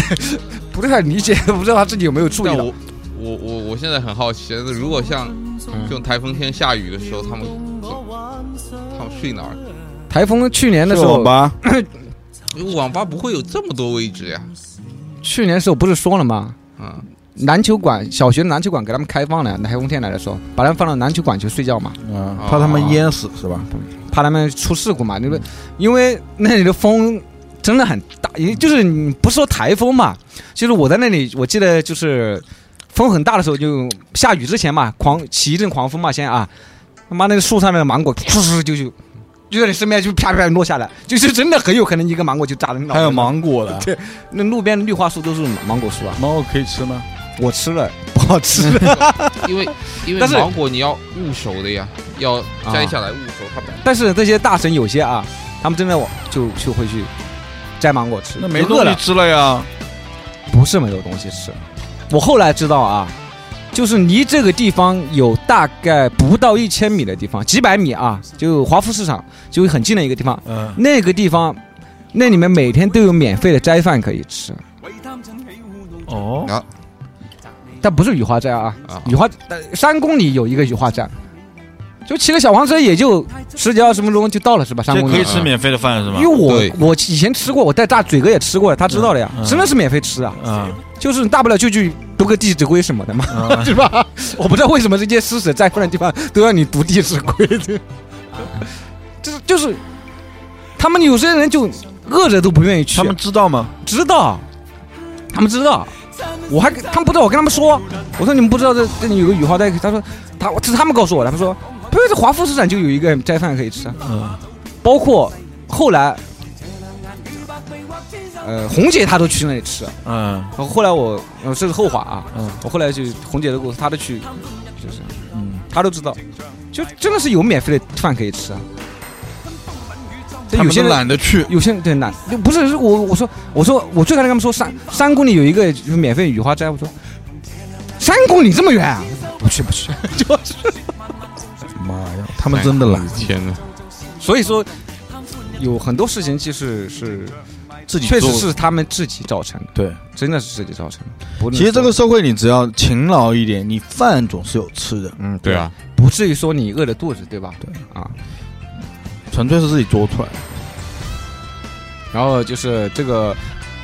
不太理解，不知道他自己有没有注意到我。我我我现在很好奇，如果像这种台风天下雨的时候，他们他们睡哪儿？台风去年的时候，网吧，网吧不会有这么多位置呀。去年的时候不是说了吗？啊，篮球馆小学的篮球馆给他们开放了，台风天来的时候，把他们放到篮球馆去睡觉嘛，嗯，怕他们淹死是吧？怕他们出事故嘛。因为因为那里的风真的很大，也就是你不是说台风嘛，就是我在那里，我记得就是风很大的时候，就下雨之前嘛，狂起一阵狂风嘛，先啊，他妈那个树上面的芒果，噗就就就在你身边就啪啪落下来，就是真的很有可能一个芒果就砸了你脑袋。还有芒果的，对，那路边的绿化树都是芒果树啊，芒果可以吃吗？我吃了不好吃。因为因为但是芒果你要捂熟的呀，要摘下来捂熟，它但是这些大神有些啊，他们真的就就会去摘芒果吃，那没东西吃了呀。不是没有东西吃。我后来知道啊，就是离这个地方有大概不到一千米的地方，几百米啊，就华富市场就很近的一个地方。嗯，那个地方，那里面每天都有免费的斋饭可以吃，哦，但不是雨花斋啊，啊雨花呃三公里有一个雨花斋，就骑个小黄车也就十几二十分钟就到了，是吧？三这公里。可以吃免费的饭是吧因为？我对我以前吃过，我带大嘴哥也吃过，他知道的呀，真的是免费吃啊，嗯就是大不了就去读个弟子规什么的嘛，嗯，是吧？我不知道为什么这些施舍在困的地方都要你读弟子规的，就是就是，他们有些人就饿着都不愿意去，他们知道吗？知道，他们知道，我还他们不知道，我跟他们说，我说你们不知道这这里有个雨花带，他说他这是他们告诉我的，他说不是这华富市场就有一个斋饭可以吃啊，嗯，包括后来，呃，红姐她都去那里吃，嗯。然后后来我呃这是后话啊，嗯。我后来就红姐的故事，她都去，就是嗯，她都知道，就真的是有免费的饭可以吃啊。他有些人懒得去。有些人对懒，就不是是我我说我说我最开始跟他们说三三公里有一个就是免费雨花斋，我说三公里这么远啊，不去不去，就是妈呀，他们真的懒，天呐！所以说有很多事情其实是自己确实是他们自己造成的，对。真的是自己造成的。不其实这个社会，你只要勤劳一点，你饭总是有吃的，嗯对啊，不至于说你饿着肚子，对吧？对啊，纯粹是自己做出来的。然后就是这个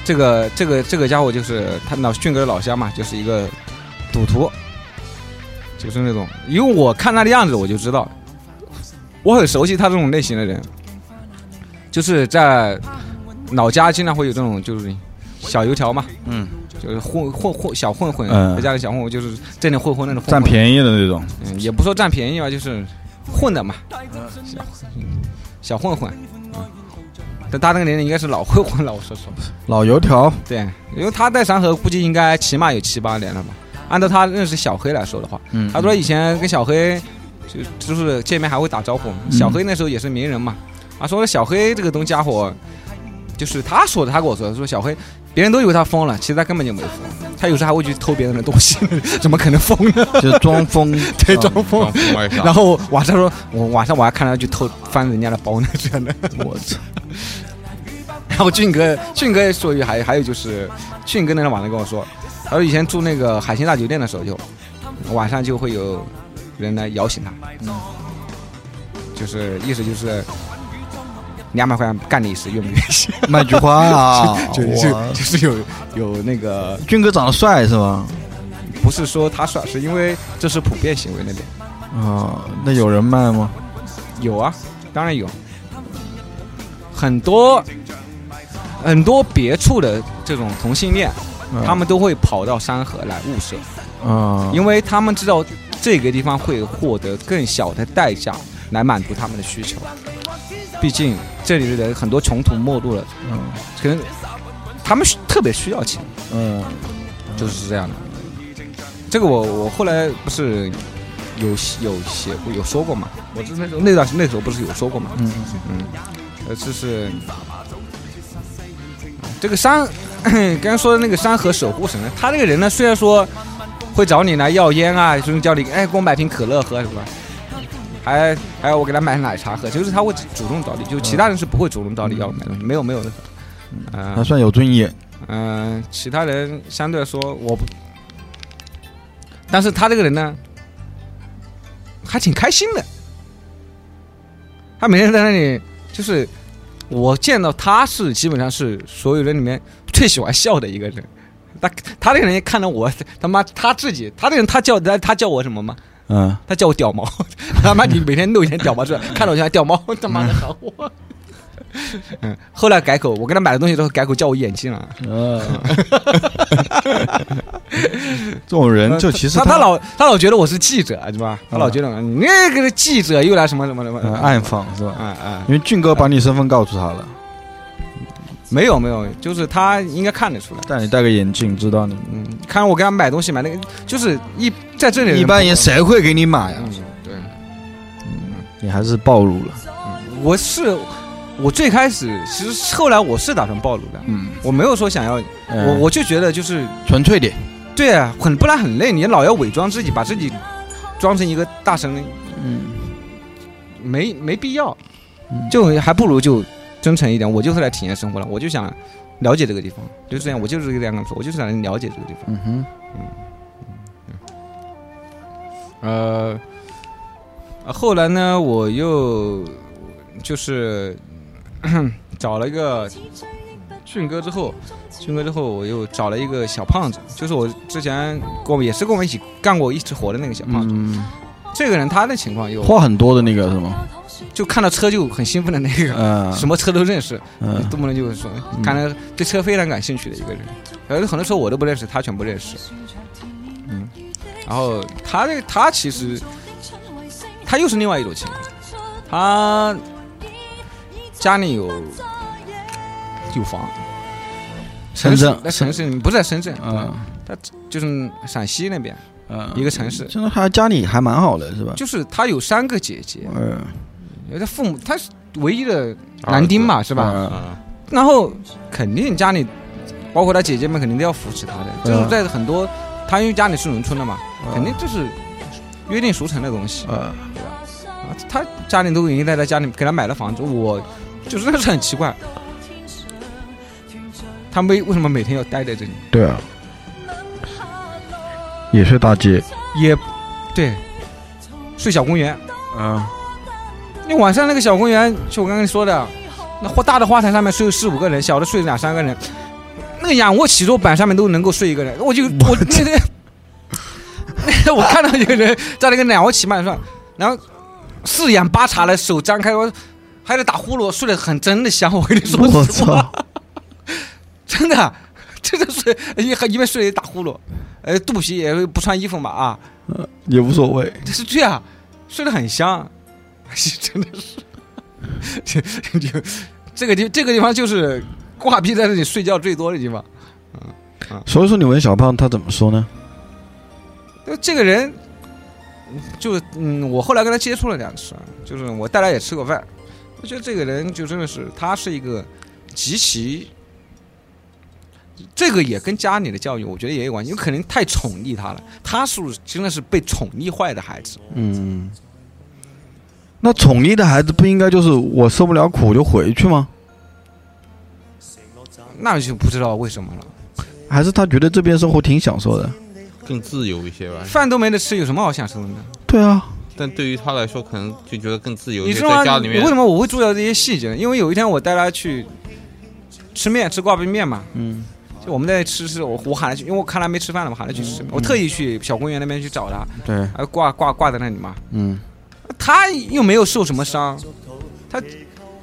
这个这个这个家伙就是他老迅哥的老乡嘛，就是一个赌徒，就是那种，因为我看他的样子我就知道，我很熟悉他这种类型的人，就是在老家经常会有这种就是小油条嘛，嗯，就是混混混小混混，嗯在家里小混混就是这里混混那种混混，占便宜的那种。嗯，也不说占便宜吧，就是混的嘛，小小混混，嗯，但他那个年龄应该是老混混了，我说实话。老油条，对，因为他在山河估计应该起码有七八年了吧。按照他认识小黑来说的话，嗯他说以前跟小黑就就是见面还会打招呼小黑那时候也是名人嘛，啊，说小黑这个东家伙，就是他说的，他跟我说的，说小黑别人都以为他疯了，其实他根本就没疯，他有时候还会去偷别人的东西，怎么可能疯呢？就是装疯，对，装疯。然后晚上说，我晚上我还看他去偷翻人家的包呢，这样的。我操，然后俊哥，俊哥说一句，还还有就是，俊哥那天晚上跟我说，他说以前住那个海星大酒店的时候就，晚上就会有人来摇醒他，嗯就是意思就是，两百块钱干你一次，愿不愿意？卖菊花啊 就就就是有有那个，俊哥长得帅是吗？不是说他帅，是因为这是普遍行为那边啊，那有人卖吗？有啊，当然有，很多很多别处的这种同性恋，嗯他们都会跑到山河来物色，啊，因为他们知道这个地方会获得更小的代价来满足他们的需求。毕竟这里的人很多穷途末路了，嗯可能他们需特别需要钱，嗯就是这样的。这个我我后来不是有有写过有说过嘛？我这那时候那段那时候不是有说过嘛？嗯嗯，呃，就是这个山，刚刚说的那个山河守护神呢，他这个人呢，虽然说会找你来要烟啊，就是叫你哎给我买瓶可乐喝是吧？还还要我给他买奶茶喝，就是他会主动找你，就其他人是不会主动找你要买东西，没有没有的。嗯、还算有尊严。嗯、其他人相对来说我不，但是他这个人呢，还挺开心的。他每天在那里，就是我见到他是基本上是所有人里面最喜欢笑的一个人。他他这个人一看到我，他妈他自己，他这个人他叫他他叫我什么吗？嗯，他叫我屌毛，他妈你每天弄一点屌毛出来，看到我就屌毛，他妈的好我。嗯，后来改口，我给他买的东西都改口叫我眼镜了。呃，这种人就其实他他老他老觉得我是记者，是吧？他老觉得你那个记者又来什么什么什么呃暗访是吧？啊啊，因为俊哥把你身份告诉他了，没有没有，就是他应该看得出来。但你戴个眼镜，知道你。嗯，看我给他买东西买那个，就是一在这里一般人谁会给你买啊？嗯对，你还是暴露了。我是我最开始其实后来我是打算暴露的，嗯，我没有说想要，我我就觉得就是纯粹点。对啊，很不然很累，你老要伪装自己，把自己装成一个大神，嗯，没没必要嗯，就还不如就真诚一点。我就是来体验生活了，我就想了解这个地方，就是这样。我就是这样跟他说，我就是想了解这个地方。嗯哼，呃，啊后来呢，我又就是 找了一个俊哥之后，俊哥之后，我又找了一个小胖子，就是我之前跟我也是跟我们一起干过一次活的那个小胖子。嗯，这个人他的情况又话很多的那个是吗？就看到车就很兴奋的那个，嗯，什么车都认识，嗯。动不动就是说，看来对车非常感兴趣的一个人。然后很多时候我都不认识，他全部认识。嗯，然后他这个他其实他又是另外一种情况，他家里有有房，深圳。在城市不是在深圳，嗯。就是陕西那边嗯，一个城市，现在他家里还蛮好的是吧？就是他有三个姐姐，嗯，因为他父母他是唯一的男丁嘛，是吧？然后肯定家里，包括他姐姐们肯定都要扶持他的，嗯就是在很多他因为家里是农村的嘛，嗯肯定就是约定俗成的东西呃，啊。他家里都已经在他家里给他买了房子，我就是很奇怪，他为为什么每天要待在这里？对啊，也是大街。也对，睡小公园。嗯你晚上那个小公园，就我刚刚说的，那花大的花坛上面睡四五个人，小的睡两三个人，那个仰卧起坐板上面都能够睡一个人，我就 我那天，那个我看到一个人在那个仰卧起板上，然后四仰八叉的手张开，我还得打呼噜，睡得很真的香，我跟你说我实话，操，真的，真的睡一一边睡一边打呼噜，呃，肚皮也不穿衣服嘛啊，也无所谓。这是对啊，睡得很香，真的是，就 就这个地这个地方就是挂逼在这里睡觉最多的地方。所以说，你问小胖他怎么说呢？就这个人，就嗯，我后来跟他接触了两次，就是我带来也吃过饭，我觉得这个人就真的是他是一个极其。这个也跟家里的教育，我觉得也有关系，有可能太宠溺他了。他是不是真的是被宠溺坏的孩子？嗯，那宠溺的孩子不应该就是我受不了苦就回去吗？那就不知道为什么了。还是他觉得这边生活挺享受的？更自由一些吧。饭都没得吃，有什么好享受的呢？对啊，但对于他来说，可能就觉得更自由，你知道吗？为什么我会注意到这些细节呢？因为有一天我带他去吃面，吃挂壁面嘛。嗯就我们在吃吃，我我喊他去，因为我看他没吃饭了，嘛喊他去吃面。我特意去小公园那边去找他，对，还挂挂挂在那里嘛。嗯，他又没有受什么伤，他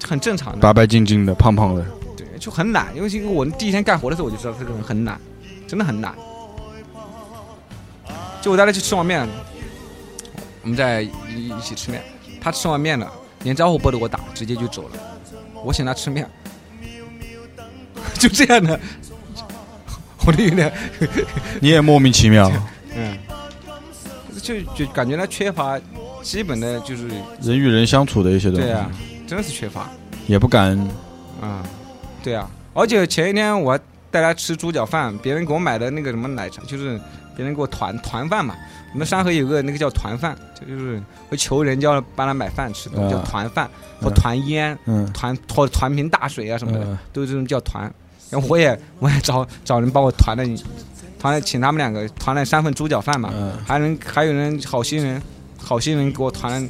很正常的，白白净净的，胖胖的，对，就很懒。因为我第一天干活的时候我就知道他这个人很懒，真的很懒。就我带他去吃碗面，我们在一一起吃面，他吃完面了，连招呼不得我打，直接就走了。我请他吃面，就这样的，我都有点你也莫名其妙，嗯，就就感觉他缺乏基本的就是人与人相处的一些东西，对啊，真的是缺乏。也不敢，啊、对啊，而且前一天我还带他吃猪脚饭，别人给我买的那个什么奶茶，就是别人给我团团饭嘛。我们山河有个那个叫团饭，就就是会求人家帮他买饭吃的，啊。叫团饭或嗯团烟、嗯。团或团瓶大水啊什么的，嗯都是这种叫团。然后我也我也找找人帮我团了，团了请他们两个团了三份猪脚饭嘛，嗯还能还有人好心人好心人给我团了。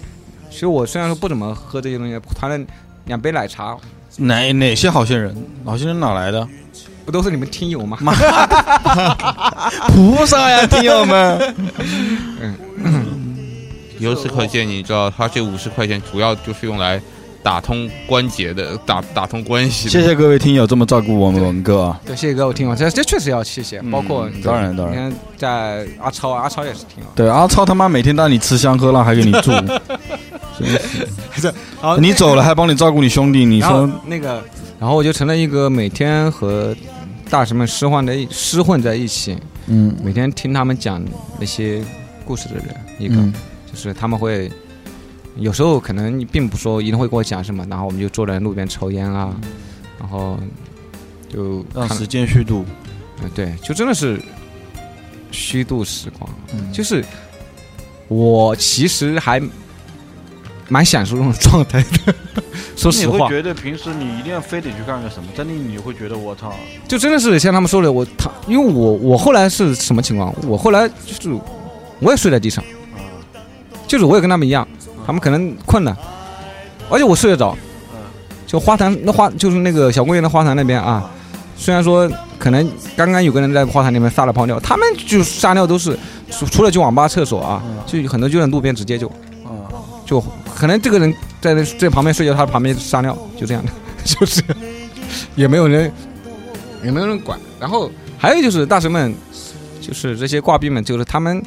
其实我虽然说不怎么喝这些东西，团了两杯奶茶，哪哪些好心人？好心人哪来的？不都是你们听友吗？菩萨呀，听友们！嗯由此可见，你知道他这五十块钱主要就是用来打通关节的，打打通关系的。谢谢各位听友这么照顾我们文哥啊！对，谢谢各位听友，这这确实要谢谢，包括嗯当然当然，你看在阿超，阿超也是听友。对阿超他妈每天带你吃香喝辣，还给你住，好你走了还帮你照顾你兄弟，你说那个，然后我就成了一个每天和大神们厮混在一厮混在一起，嗯每天听他们讲那些故事的人，一个、嗯就是他们会。有时候可能你并不说一定会跟我讲什么，然后我们就坐在路边抽烟啊，然后就看让时间虚度，嗯，对，就真的是虚度时光。嗯。就是我其实还蛮享受这种状态的，说实话，你会觉得平时你一定要非得去干个什么，真的你会觉得我操，就真的是像他们说的，我他，因为我我后来是什么情况？我后来就是我也睡在地上，啊，就是我也跟他们一样，他们可能困了，而且我睡得着。就花坛那花就是那个小公园的花坛那边啊，虽然说可能刚刚有个人在花坛里面撒了泡尿，他们就撒尿都是除除了去网吧厕所啊，就很多就在路边直接就啊，就可能这个人在那在旁边睡觉，他旁边撒尿，就这样的，就是也没有人也没有人管。然后还有就是大神们，就是这些挂壁们，就是他们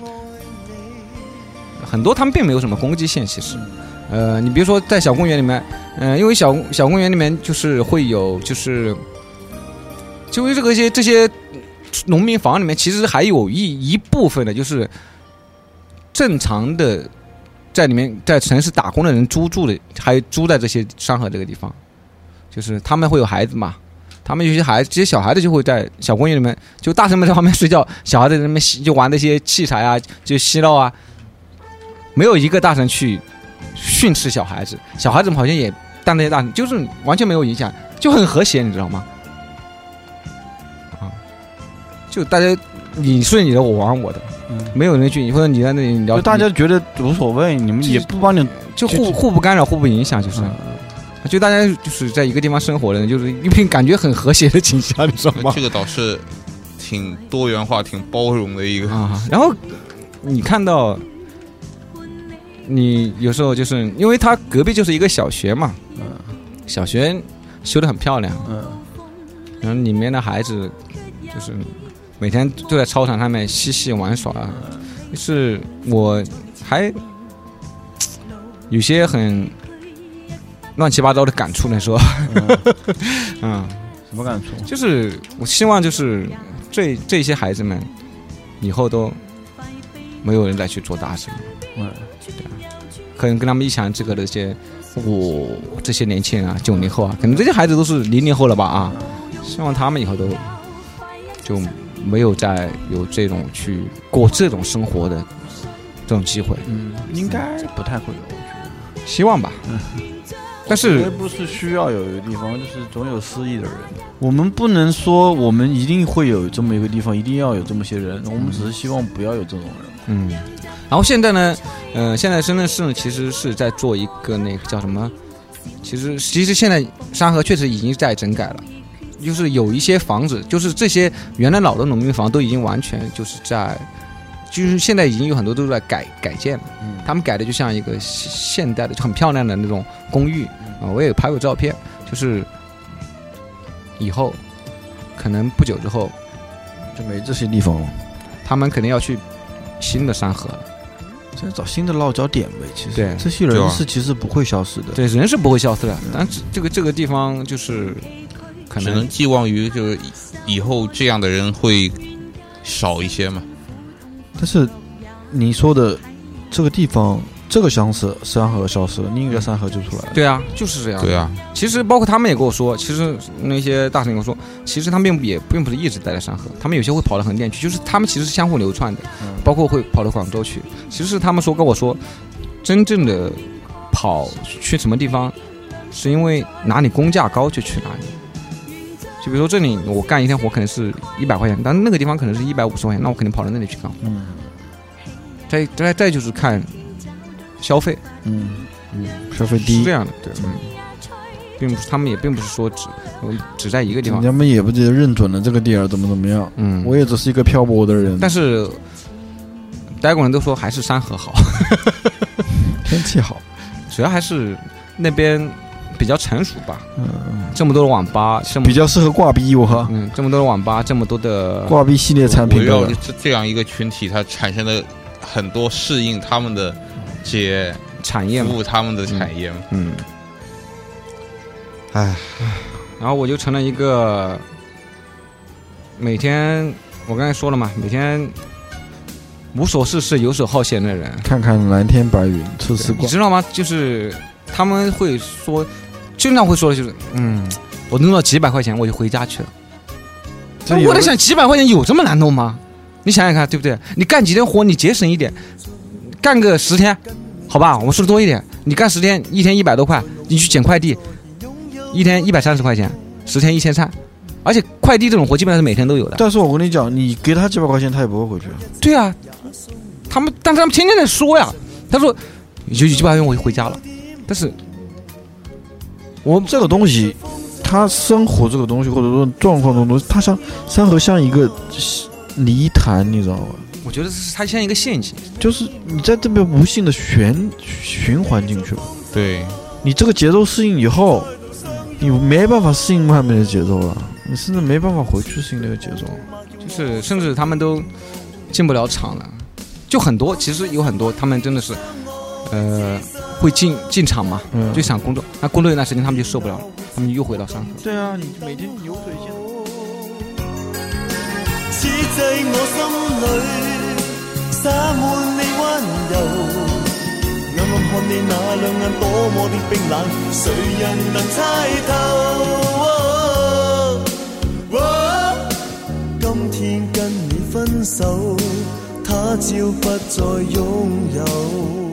很多他们并没有什么攻击性，其实。呃，你比如说在小公园里面，嗯、因为小小公园里面就是会有就是，就为这个些这些农民房里面，其实还有一一部分的就是正常的在里面在城市打工的人租住的，还租在这些山河这个地方，就是他们会有孩子嘛，他们有些孩子，这些小孩子就会在小公园里面，就大人们在旁边睡觉，小孩子在那边吸就玩那些器材啊，就嬉闹啊，没有一个大神去训斥小孩子，小孩子们好像也当那些大人，就是完全没有影响，就很和谐，你知道吗？啊，就大家你睡你的，我玩我的，没有人去或者你在那里聊，就大家觉得无所谓，你们也不帮你，就互互不干扰、互不影响，就是。就大家就是在一个地方生活的人，就是一片感觉很和谐的景象，你知道吗？这个倒是挺多元化、挺包容的一个。啊，然后你看到，你有时候就是因为他隔壁就是一个小学嘛，嗯。小学修的很漂亮，嗯，然后里面的孩子就是每天都在操场上面嬉戏玩耍，就是我还有些很乱七八糟的感触那时候，嗯，什么感触？就是我希望就是这这些孩子们以后都没有人再去做大神，嗯，对啊，可能跟他们一想这个的这些我这些年轻人啊，九零后啊，可能这些孩子都是零零后了吧啊，希望他们以后都就没有再有这种去过这种生活的这种机会，嗯，应该不太会有，我觉得。希望吧。嗯但是绝不是需要有一个地方，就是总有失意的人。我们不能说我们一定会有这么一个地方，一定要有这么些人。我们只是希望不要有这种人。嗯，然后现在呢，呃，现在深圳市呢其实是在做一个那个叫什么？其实其实现在沙河确实已经在整改了，就是有一些房子，就是这些原来老的农民房都已经完全就是在，就是现在已经有很多都在改改建了。嗯他们改的就像一个现现代的，就很漂亮的那种公寓啊、我也有拍过照片，就是以后可能不久之后，就没这些地方了。他们肯定要去新的山河了。再找新的落脚点呗。其实对这些人是其实不会消失的。对，人是不会消失的，但这个这个地方就是可能只能寄望于就是以以后这样的人会少一些嘛。但是你说的这个地方，这个相似山河消失了，另一个山河就出来了。对啊，就是这样。对啊，其实包括他们也跟我说，其实那些大神跟我说，其实他们并不也并不是一直待在山河，他们有些会跑到横店去，就是他们其实是相互流窜的，嗯包括会跑到广州去。其实是他们说跟我说，真正的跑去什么地方，是因为哪里工价高就去哪里。就比如说这里我干一天活可能是一百块钱，但那个地方可能是一百五十块钱，那我肯定跑到那里去干活。嗯再再再就是看消费，嗯嗯，消费低。是这，样的，对，嗯，并不是他们也并不是说只只在一个地方，他们也不记得认准了这个地儿怎么怎么样。嗯，我也只是一个漂泊的人，但是待过人都说还是山河好，天气好。主要还是那边比较成熟吧，嗯，这么多的网吧，这么比较适合挂逼我哈，嗯这么多的网吧，这么多的挂逼系列产品都有围绕。这这样一个群体，它产生了很多适应他们的这些产业服，务他们的产业嘛。嗯，唉，然后我就成了一个每天我刚才说了嘛，每天无所事事、游手好闲的人。看看蓝天白云，吃吃逛。你知道吗？就是他们会说，经常会说的就是，嗯，我弄到几百块钱我就回家去了。那我在想，几百块钱有这么难弄吗？你想想看，对不对？你干几天活，你节省一点，干个十天，好吧？我们说的多一点，你干十天，一天一百多块，你去捡快递，一天一百三十块钱，十天一千三，而且快递这种活基本上是每天都有的。但是我跟你讲，你给他几百块钱，他也不会回去。对啊，他们，但是他们天天在说呀，他说有几百块钱我就回家了，但是我这个东西，他生活这个东西，或者说状况这种东西，他像山河像一个泥潭，你知道吧？我觉得这是它像一个陷阱。就是你在这边无限的循循环进去了。对，你这个节奏适应以后，你没办法适应外面的节奏了，你甚至没办法回去适应那个节奏。就是甚至他们都进不了场了，就很多，其实有很多他们真的是，呃，会进进场嘛，嗯就想工作，那工作一段时间他们就受不了了，他们又回到上海。对啊，你每天流水线。此际我心里洒滿你溫柔，暗暗看你那兩眼多麼的冰冷，誰人能猜透？今天跟你分手，他朝不再擁有。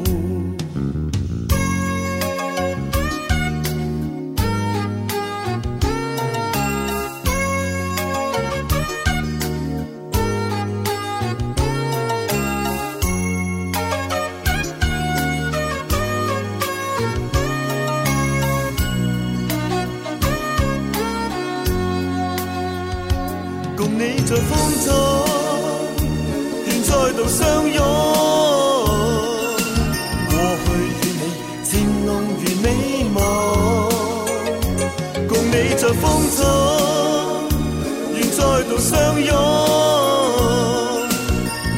在風中，愿再度相擁。過去與你情濃如美夢，共你在風中，愿再度相擁。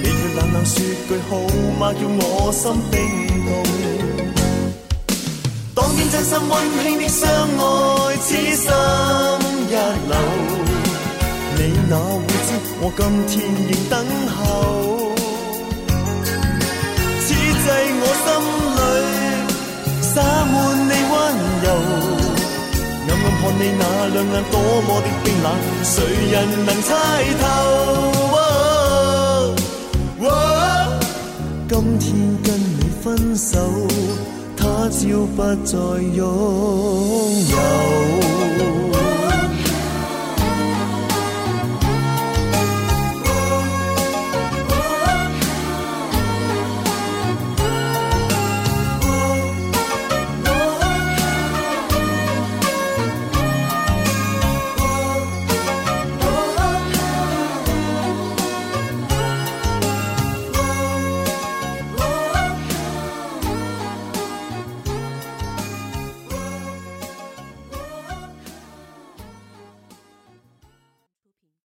你却冷冷說句好嗎，叫我心冰凍。當天真心温馨的相愛，此心一縷。你哪会我今天仍等候？此際我心裏灑滿你溫柔，暗暗看你那兩眼多麼的冰冷，誰人能猜透？今天跟你分手，他朝不再擁有。